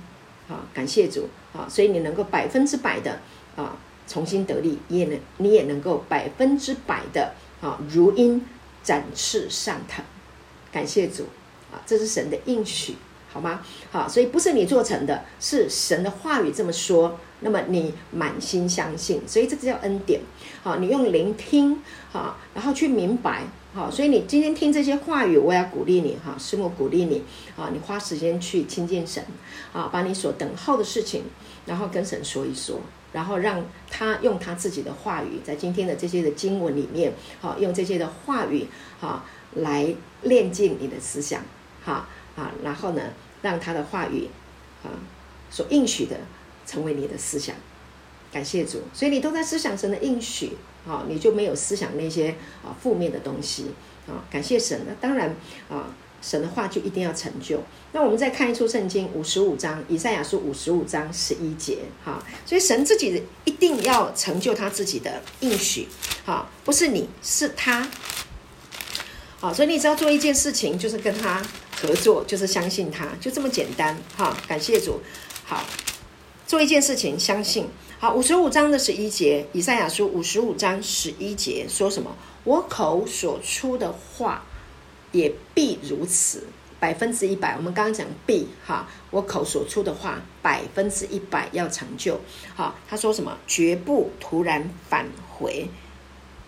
Speaker 1: 啊，感谢主啊！所以你能够百分之百的啊重新得力，也能你也能够百分之百的啊如鹰展翅上腾。感谢主啊！这是神的应许，好吗？好，所以不是你做成的，是神的话语这么说。那么你满心相信，所以这个叫恩典。好，你用聆听好，然后去明白。好，所以你今天听这些话语，我要鼓励你哈，师母鼓励你啊，你花时间去亲近神啊，把你所等候的事情，然后跟神说一说，然后让他用他自己的话语，在今天的这些的经文里面，好，用这些的话语哈来炼净你的思想，哈啊，然后呢，让他的话语啊所应许的成为你的思想，感谢主，所以你都在思想神的应许。好，你就没有思想那些啊负面的东西啊。感谢神，那当然啊，神的话就一定要成就。那我们再看一出圣经五十五章，以赛亚书五十五章十一节。哈，所以神自己一定要成就他自己的应许。哈，不是你，是他。好，所以你只要做一件事情，就是跟他合作，就是相信他，就这么简单。哈，感谢主。好，做一件事情，相信。好，五十五章的十一节，以赛亚书五十五章十一节说什么？我口所出的话也必如此，百分之一百。我们刚刚讲必哈，我口所出的话百分之一百要成就。好，他说什么？绝不突然返回，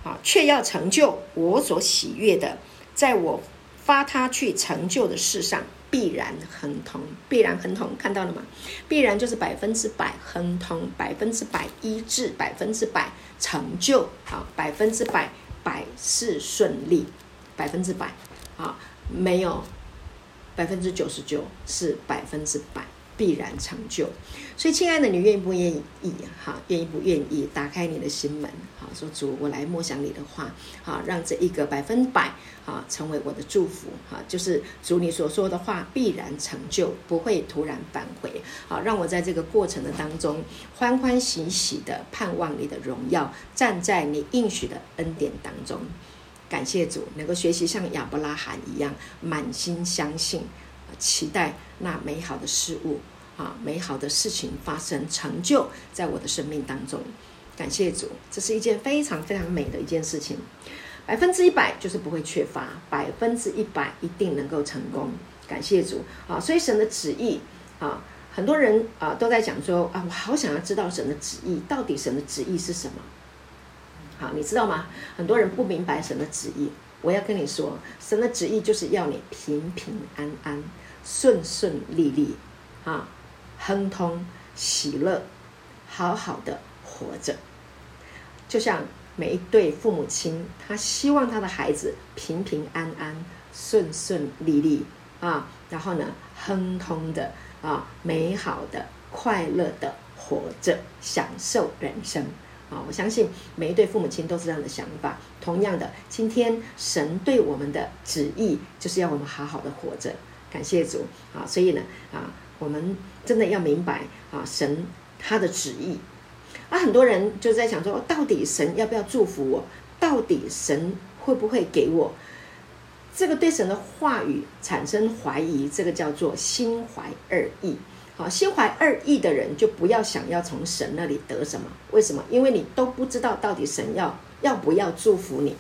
Speaker 1: 好，却要成就我所喜悦的，在我发他去成就的事上。必然亨通，必然亨通，看到了吗？必然就是百分之百亨通，百分之百医治，百分之百成就，好，百分之百百事顺利，百分之百，啊，没有百分之九十九，是百分之百。必然成就，所以亲爱的，你愿不愿意？哈，愿意不愿意打开你的心门？好，说主，我来默想你的话，好，让这一个百分百，啊，成为我的祝福，哈，就是主你所说的话必然成就，不会突然返回，好，让我在这个过程的当中欢欢喜喜的盼望你的荣耀，站在你应许的恩典当中，感谢主，能够学习像亚伯拉罕一样满心相信。期待那美好的事物啊，美好的事情发生成就在我的生命当中。感谢主，这是一件非常非常美的一件事情。百分之一百就是不会缺乏，百分之一百一定能够成功。感谢主啊！所以神的旨意啊，很多人啊都在讲说啊，我好想要知道神的旨意，到底神的旨意是什么？好，你知道吗？很多人不明白神的旨意。我要跟你说，神的旨意就是要你平平安安。顺顺利利，啊，亨通喜乐，好好的活着，就像每一对父母亲，他希望他的孩子平平安安、顺顺利利啊，然后呢，亨通的啊，美好的、快乐的活着，享受人生啊！我相信每一对父母亲都是这样的想法。同样的，今天神对我们的旨意，就是要我们好好的活着。感谢主啊！所以呢啊，我们真的要明白啊，神他的旨意啊，很多人就在想说，到底神要不要祝福我？到底神会不会给我？这个对神的话语产生怀疑，这个叫做心怀二意好，心怀二意的人就不要想要从神那里得什么。为什么？因为你都不知道到底神要要不要祝福你。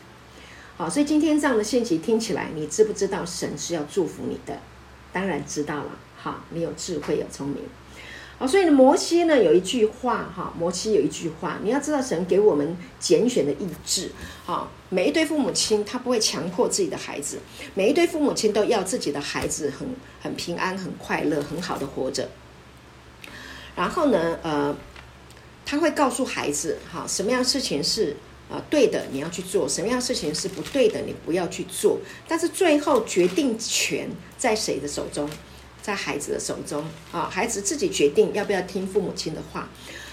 Speaker 1: 好，所以今天这样的信息听起来，你知不知道神是要祝福你的？当然知道了。好，你有智慧，有聪明。好，所以摩西呢有一句话哈，摩西有一句话，你要知道神给我们拣选的意志。好，每一对父母亲他不会强迫自己的孩子，每一对父母亲都要自己的孩子很很平安、很快乐、很好的活着。然后呢，呃，他会告诉孩子，哈，什么样事情是呃对的，你要去做；什么样事情是不对的，你不要去做。但是最后决定权在谁的手中？在孩子的手中啊，孩子自己决定要不要听父母亲的话。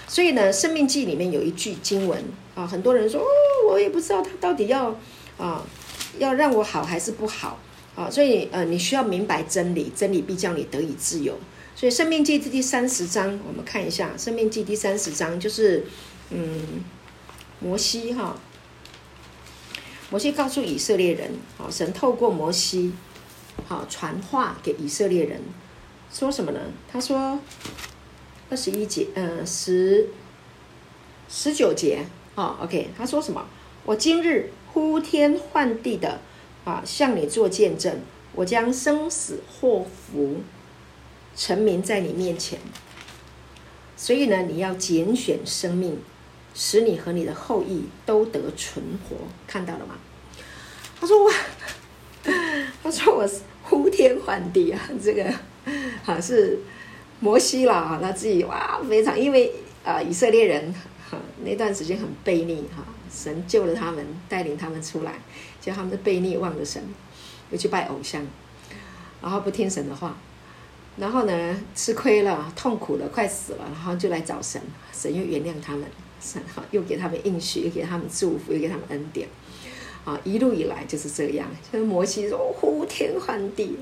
Speaker 1: 所以呢，《生命记》里面有一句经文啊，很多人说，哦，我也不知道他到底要啊，要让我好还是不好啊。所以呃，你需要明白真理，真理必叫你得以自由。所以《申命记》第三十章，我们看一下，《生命记》第三十章就是，嗯，摩西哈，摩西告诉以色列人，好，神透过摩西，好传话给以色列人，说什么呢？他说二十一节，呃，十十九节，好，OK，他说什么？我今日呼天唤地的啊，向你做见证，我将生死祸福。臣民在你面前，所以呢，你要拣选生命，使你和你的后裔都得存活。看到了吗？他说我，*laughs* 他说我呼天唤地啊，这个好是摩西啦，他自己哇非常，因为啊、以色列人哈那段时间很悖逆哈，神救了他们，带领他们出来，结果他们的悖逆忘了神，又去拜偶像，然后不听神的话。然后呢，吃亏了，痛苦了，快死了，然后就来找神，神又原谅他们，神哈又给他们应许，又给他们祝福，又给他们恩典，啊，一路以来就是这样。就是摩西说呼天唤地，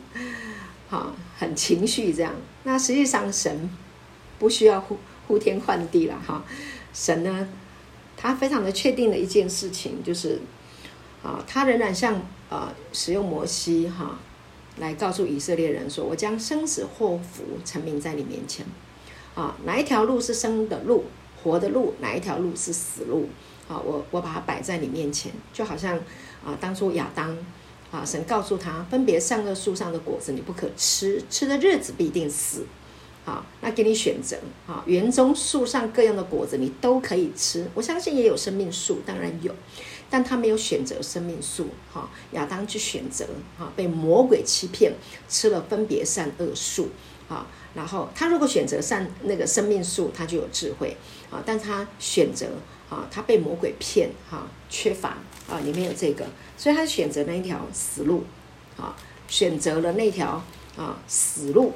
Speaker 1: 啊，很情绪这样。那实际上神不需要呼呼天唤地了哈，神呢，他非常的确定的一件事情就是，啊，他仍然像啊使用摩西哈。来告诉以色列人说：“我将生死祸福陈明在你面前，啊，哪一条路是生的路，活的路，哪一条路是死路，啊，我我把它摆在你面前，就好像啊，当初亚当，啊，神告诉他，分别善恶树上的果子你不可吃，吃的日子必定死，啊，那给你选择，啊，园中树上各样的果子你都可以吃，我相信也有生命树，当然有。”但他没有选择生命树，哈，亚当去选择，哈，被魔鬼欺骗，吃了分别善恶树，啊，然后他如果选择善那个生命树，他就有智慧，啊，但他选择，啊，他被魔鬼骗，哈，缺乏，啊，里面有这个，所以他选择那一条死路，啊，选择了那条啊死路，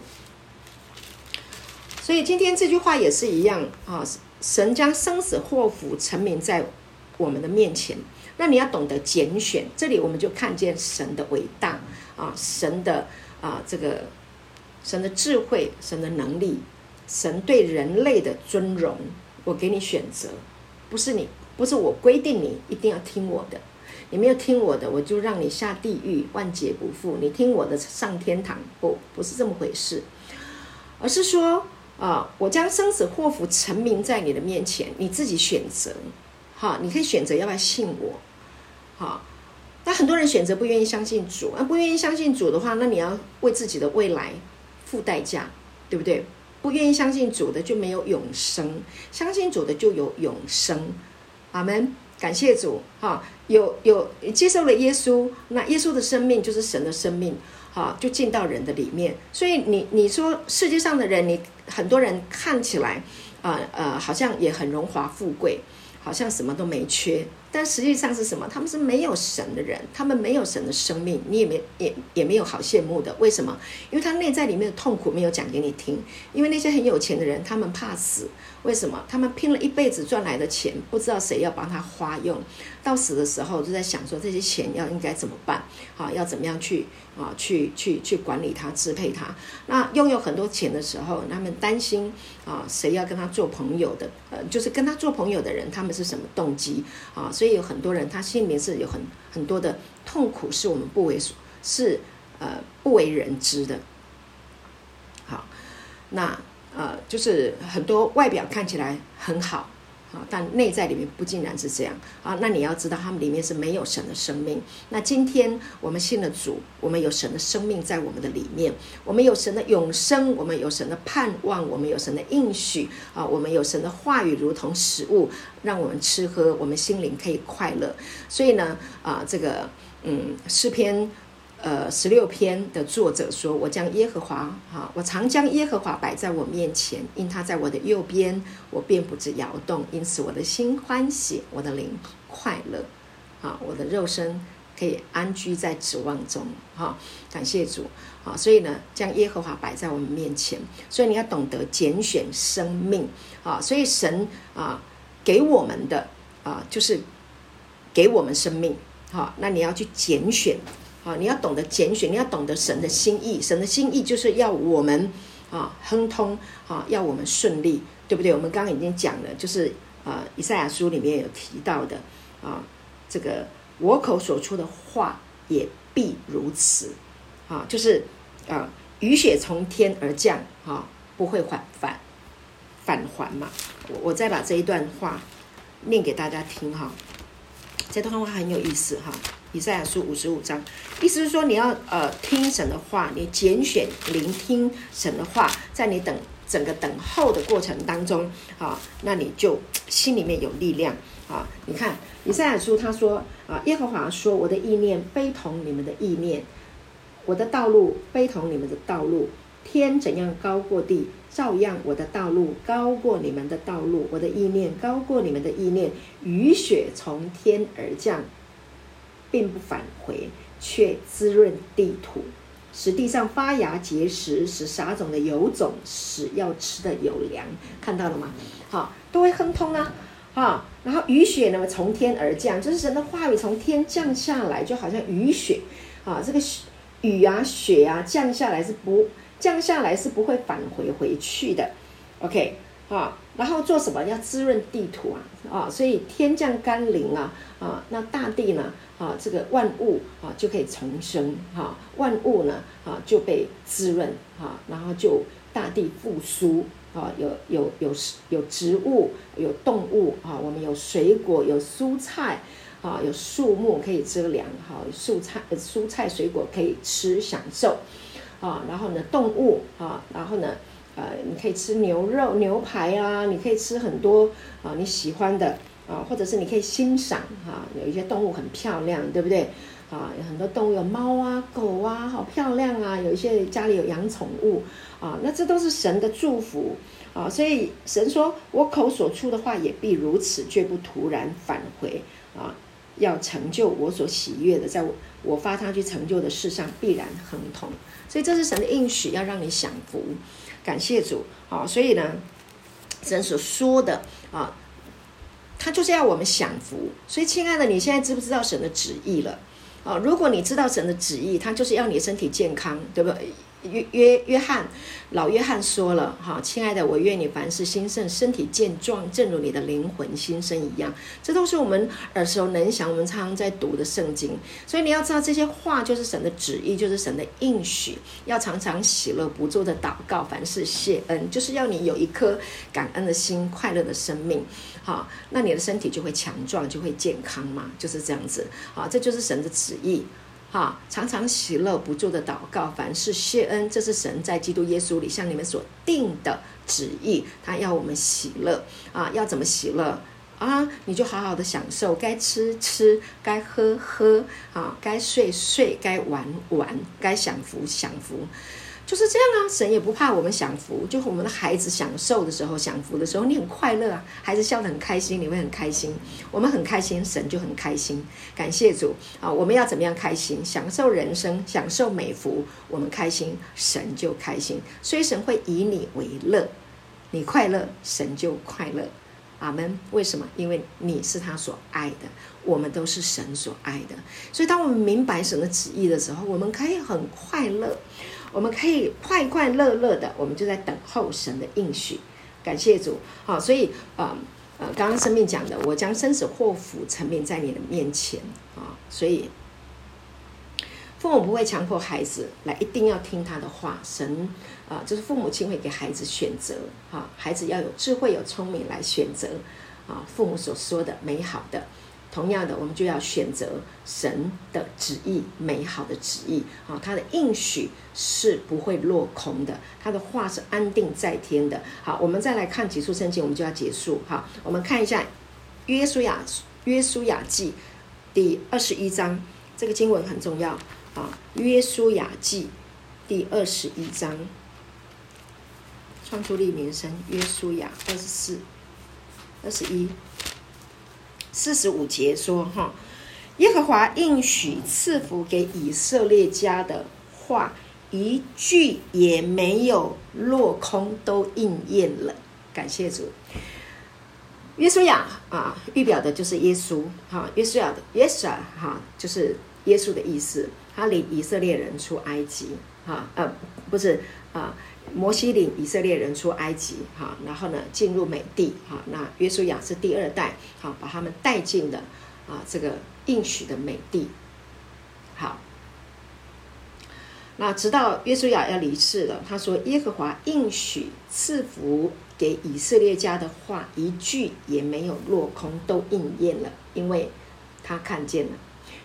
Speaker 1: 所以今天这句话也是一样，啊，神将生死祸福陈明在我们的面前。那你要懂得拣选，这里我们就看见神的伟大啊，神的啊这个神的智慧，神的能力，神对人类的尊荣。我给你选择，不是你，不是我规定你一定要听我的，你没有听我的，我就让你下地狱，万劫不复。你听我的上天堂，不，不是这么回事，而是说啊，我将生死祸福陈明在你的面前，你自己选择。好，你可以选择要不要信我。好，那很多人选择不愿意相信主，那，不愿意相信主的话，那你要为自己的未来付代价，对不对？不愿意相信主的就没有永生，相信主的就有永生。阿门，感谢主。哈，有有接受了耶稣，那耶稣的生命就是神的生命，哈，就进到人的里面。所以你你说世界上的人，你很多人看起来，啊呃，呃，好像也很荣华富贵。好像什么都没缺，但实际上是什么？他们是没有神的人，他们没有神的生命，你也没也也没有好羡慕的。为什么？因为他内在里面的痛苦没有讲给你听。因为那些很有钱的人，他们怕死。为什么？他们拼了一辈子赚来的钱，不知道谁要帮他花用，到死的时候就在想说这些钱要应该怎么办？啊，要怎么样去啊？去去去管理他，支配他。那拥有很多钱的时候，他们担心啊，谁要跟他做朋友的？呃，就是跟他做朋友的人，他们是什么动机啊？所以有很多人他心里面是有很很多的痛苦，是我们不为所是呃不为人知的。好，那。呃，就是很多外表看起来很好啊。但内在里面不尽然是这样啊！那你要知道，他们里面是没有神的生命。那今天我们信了主，我们有神的生命在我们的里面，我们有神的永生，我们有神的盼望，我们有神的应许啊！我们有神的话语，如同食物，让我们吃喝，我们心灵可以快乐。所以呢，啊，这个嗯，诗篇。呃，十六篇的作者说：“我将耶和华，哈，我常将耶和华摆在我面前，因他在我的右边，我便不致摇动。因此我的心欢喜，我的灵快乐，啊，我的肉身可以安居在指望中，哈，感谢主，啊，所以呢，将耶和华摆在我们面前，所以你要懂得拣选生命，啊，所以神啊给我们的啊就是给我们生命，好，那你要去拣选。”啊，你要懂得拣选，你要懂得神的心意。神的心意就是要我们啊亨通啊，要我们顺利，对不对？我们刚刚已经讲了，就是啊，以赛亚书里面有提到的啊，这个我口所出的话也必如此啊，就是啊，雨雪从天而降啊，不会返返返还嘛。我我再把这一段话念给大家听哈，这段话很有意思哈。以赛亚书五十五章，意思是说你要呃听神的话，你拣选聆听神的话，在你等整个等候的过程当中啊，那你就心里面有力量啊。你看以赛亚书他说啊，耶和华说，我的意念非同你们的意念，我的道路非同你们的道路，天怎样高过地，照样我的道路高过你们的道路，我的意念高过你们的意念，雨雪从天而降。并不返回，却滋润地土，使地上发芽结实，使撒种的有种，使要吃的有粮。看到了吗？好，都会亨通啊！啊，然后雨雪呢，从天而降，就是神的话语从天降下来，就好像雨雪啊，这个雨啊、雪啊降下来是不降下来是不会返回回去的。OK。啊，然后做什么？要滋润地土啊！啊，所以天降甘霖啊！啊，那大地呢？啊，这个万物啊就可以重生哈、万物呢啊就被滋润哈、啊，然后就大地复苏啊，有有有有植物，有动物啊，我们有水果，有蔬菜啊，有树木可以遮凉哈，蔬菜蔬菜水果可以吃享受啊，然后呢动物啊，然后呢。呃，你可以吃牛肉、牛排啊，你可以吃很多啊你喜欢的啊，或者是你可以欣赏哈、啊，有一些动物很漂亮，对不对？啊，有很多动物有猫啊、狗啊，好漂亮啊。有一些家里有养宠物啊，那这都是神的祝福啊。所以神说我口所出的话也必如此，绝不突然返回啊，要成就我所喜悦的，在我我发他去成就的事上必然亨通。所以这是神的应许，要让你享福。感谢主，啊，所以呢，神所说的啊，他就是要我们享福。所以，亲爱的，你现在知不知道神的旨意了？啊，如果你知道神的旨意，他就是要你身体健康，对不对？约约约翰，老约翰说了哈，亲爱的，我愿你凡事兴盛，身体健壮，正如你的灵魂兴盛一样。这都是我们耳熟能详，我们常常在读的圣经。所以你要知道这些话就是神的旨意，就是神的应许。要常常喜乐，不住的祷告，凡事谢恩，就是要你有一颗感恩的心，快乐的生命。好，那你的身体就会强壮，就会健康嘛，就是这样子。好，这就是神的旨意。啊，常常喜乐，不住的祷告，凡是谢恩，这是神在基督耶稣里向你们所定的旨意。他要我们喜乐啊，要怎么喜乐啊？你就好好的享受，该吃吃，该喝喝啊，该睡睡，该玩玩，该享福享福。就是这样啊，神也不怕我们享福，就我们的孩子享受的时候、享福的时候，你很快乐啊，孩子笑得很开心，你会很开心，我们很开心，神就很开心。感谢主啊！我们要怎么样开心？享受人生，享受美福，我们开心，神就开心。所以神会以你为乐，你快乐，神就快乐。阿门。为什么？因为你是他所爱的，我们都是神所爱的。所以当我们明白神的旨意的时候，我们可以很快乐。我们可以快快乐乐的，我们就在等候神的应许。感谢主，好，所以呃呃，刚刚生命讲的，我将生死祸福陈明在你的面前啊，所以父母不会强迫孩子来一定要听他的话，神啊，就是父母亲会给孩子选择啊，孩子要有智慧、有聪明来选择啊，父母所说的美好的。同样的，我们就要选择神的旨意，美好的旨意啊，他的应许是不会落空的，他的话是安定在天的。好，我们再来看几处圣经，我们就要结束。好，我们看一下约书亚约书亚记第二十一章，这个经文很重要啊。约书亚记第二十一章，创出利民申约书亚二十四、二十一。四十五节说：“哈，耶和华应许赐福给以色列家的话，一句也没有落空，都应验了。感谢主。约书亚啊，预表的就是耶稣。哈，约书亚的约书亚哈，就是耶稣的意思。他领以色列人出埃及。哈，呃，不是啊。”摩西领以色列人出埃及，哈，然后呢，进入美地，哈，那约书亚是第二代，好，把他们带进了啊这个应许的美地，好，那直到约书亚要离世了，他说耶和华应许赐福给以色列家的话，一句也没有落空，都应验了，因为他看见了，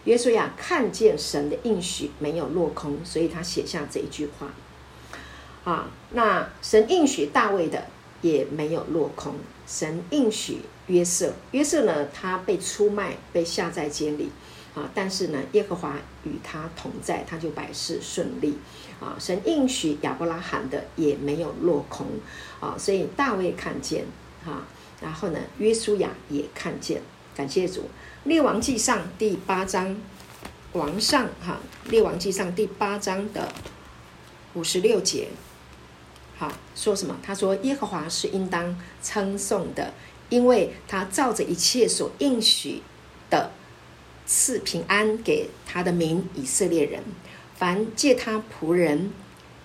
Speaker 1: 约书亚看见神的应许没有落空，所以他写下这一句话。啊，那神应许大卫的也没有落空。神应许约瑟，约瑟呢，他被出卖，被下在监里啊，但是呢，耶和华与他同在，他就百事顺利啊。神应许亚伯拉罕的也没有落空啊，所以大卫看见啊，然后呢，约书亚也看见，感谢主。列王记上第八章，王上哈，列王记上第八章的五十六节。好，说什么？他说：“耶和华是应当称颂的，因为他照着一切所应许的赐平安给他的民以色列人。凡借他仆人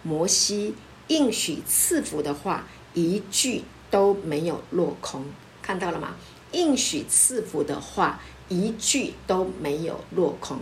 Speaker 1: 摩西应许赐福的话，一句都没有落空。看到了吗？应许赐福的话，一句都没有落空。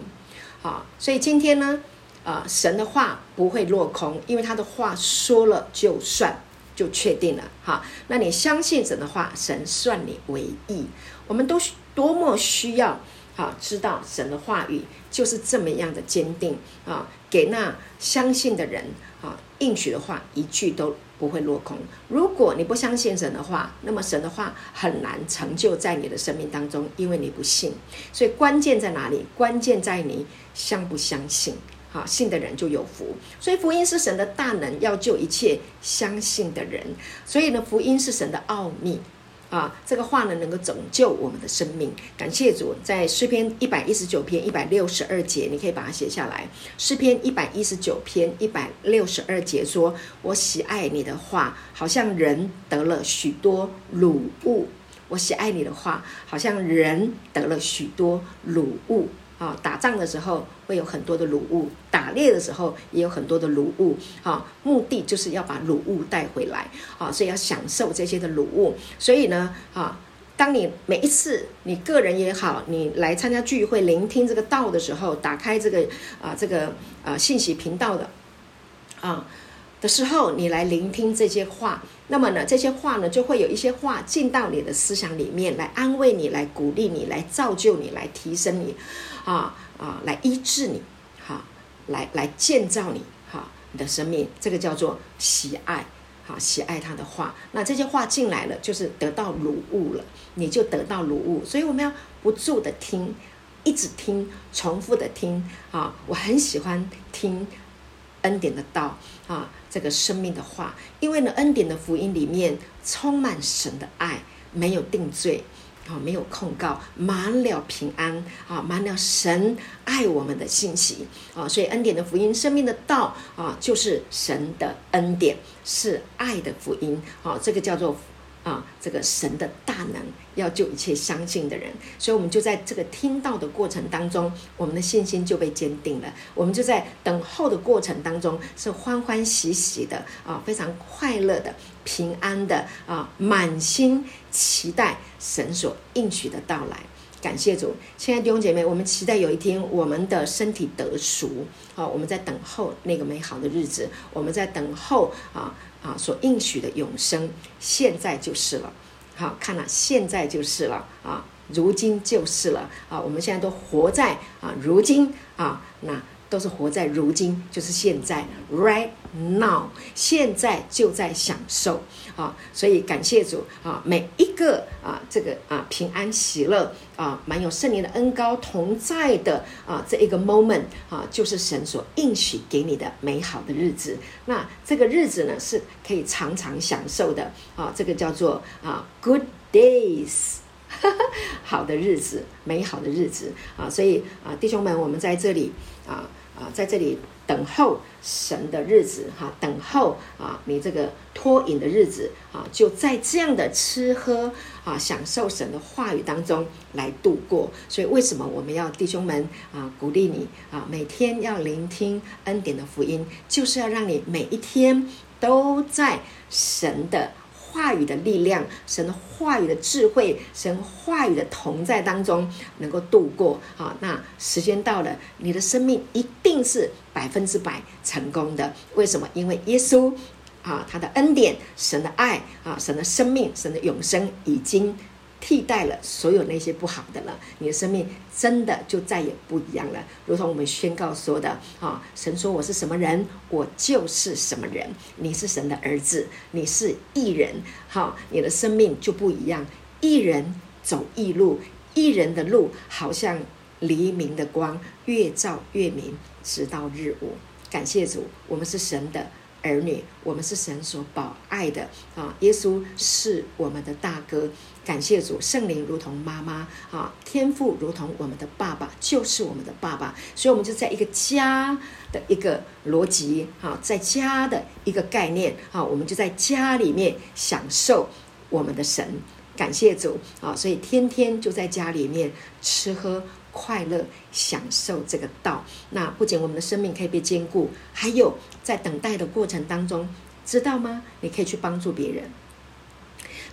Speaker 1: 好，所以今天呢？”啊、神的话不会落空，因为他的话说了就算，就确定了。哈，那你相信神的话，神算你为义。我们都多么需要啊，知道神的话语就是这么样的坚定啊，给那相信的人啊，应许的话一句都不会落空。如果你不相信神的话，那么神的话很难成就在你的生命当中，因为你不信。所以关键在哪里？关键在你相不相信。啊，信的人就有福，所以福音是神的大能，要救一切相信的人。所以呢，福音是神的奥秘啊，这个话呢能够拯救我们的生命。感谢主，在诗篇一百一十九篇一百六十二节，你可以把它写下来。诗篇一百一十九篇一百六十二节说：“我喜爱你的话，好像人得了许多乳物。我喜爱你的话，好像人得了许多乳物。”啊，打仗的时候会有很多的掳物，打猎的时候也有很多的掳物。啊，目的就是要把掳物带回来。啊，所以要享受这些的掳物。所以呢，啊，当你每一次你个人也好，你来参加聚会、聆听这个道的时候，打开这个啊这个啊信息频道的啊的时候，你来聆听这些话，那么呢，这些话呢就会有一些话进到你的思想里面，来安慰你，来鼓励你，来造就你，来提升你。啊啊，来医治你，好，来来建造你，好，你的生命，这个叫做喜爱，好，喜爱他的话。那这些话进来了，就是得到掳物了，你就得到掳物。所以我们要不住的听，一直听，重复的听。啊，我很喜欢听恩典的道，啊，这个生命的话，因为呢，恩典的福音里面充满神的爱，没有定罪。啊，没有控告，满了平安啊，满了神爱我们的信息啊，所以恩典的福音，生命的道啊，就是神的恩典，是爱的福音啊，这个叫做。啊，这个神的大能要救一切相信的人，所以我们就在这个听到的过程当中，我们的信心就被坚定了。我们就在等候的过程当中，是欢欢喜喜的啊，非常快乐的、平安的啊，满心期待神所应许的到来。感谢主，亲爱的弟兄姐妹，我们期待有一天我们的身体得赎。好，我们在等候那个美好的日子，我们在等候啊啊所应许的永生，现在就是了。好，看了，现在就是了啊，如今就是了啊，我们现在都活在啊，如今啊，那。都是活在如今，就是现在，right now，现在就在享受啊！所以感谢主啊，每一个啊，这个啊平安喜乐啊，满有圣灵的恩膏同在的啊，这一个 moment 啊，就是神所应许给你的美好的日子。那这个日子呢，是可以常常享受的啊，这个叫做啊 good days，*laughs* 好的日子，美好的日子啊！所以啊，弟兄们，我们在这里啊。啊，在这里等候神的日子，哈，等候啊，你这个脱瘾的日子，啊，就在这样的吃喝啊，享受神的话语当中来度过。所以，为什么我们要弟兄们啊，鼓励你啊，每天要聆听恩典的福音，就是要让你每一天都在神的。话语的力量，神话语的智慧，神话语的同在当中，能够度过啊。那时间到了，你的生命一定是百分之百成功的。为什么？因为耶稣啊，他的恩典，神的爱啊，神的生命，神的永生已经。替代了所有那些不好的了，你的生命真的就再也不一样了。如同我们宣告说的啊，神说我是什么人，我就是什么人。你是神的儿子，你是异人，好，你的生命就不一样。异人走异路，异人的路好像黎明的光，越照越明，直到日午。感谢主，我们是神的儿女，我们是神所保爱的啊。耶稣是我们的大哥。感谢主，圣灵如同妈妈啊，天父如同我们的爸爸，就是我们的爸爸。所以，我们就在一个家的一个逻辑啊，在家的一个概念啊，我们就在家里面享受我们的神。感谢主啊，所以天天就在家里面吃喝快乐，享受这个道。那不仅我们的生命可以被坚固，还有在等待的过程当中，知道吗？你可以去帮助别人。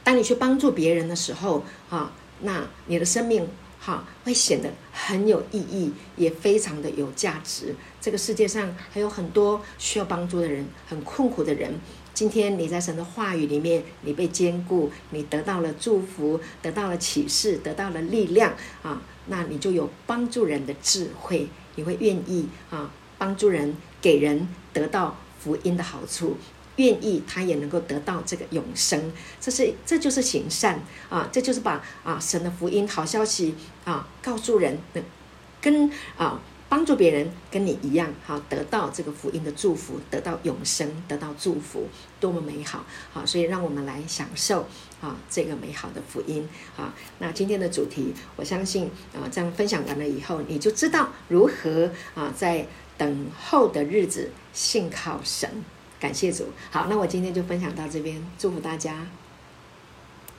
Speaker 1: 当你去帮助别人的时候，哈，那你的生命哈会显得很有意义，也非常的有价值。这个世界上还有很多需要帮助的人，很困苦的人。今天你在神的话语里面，你被坚固，你得到了祝福，得到了启示，得到了力量啊，那你就有帮助人的智慧，你会愿意啊帮助人，给人得到福音的好处。愿意，他也能够得到这个永生，这是这就是行善啊，这就是把啊神的福音好消息啊告诉人，跟啊帮助别人跟你一样，好、得到这个福音的祝福，得到永生，得到祝福，多么美好！好、啊，所以让我们来享受啊这个美好的福音啊。那今天的主题，我相信啊这样分享完了以后，你就知道如何啊在等候的日子信靠神。感谢主，好，那我今天就分享到这边，祝福大家。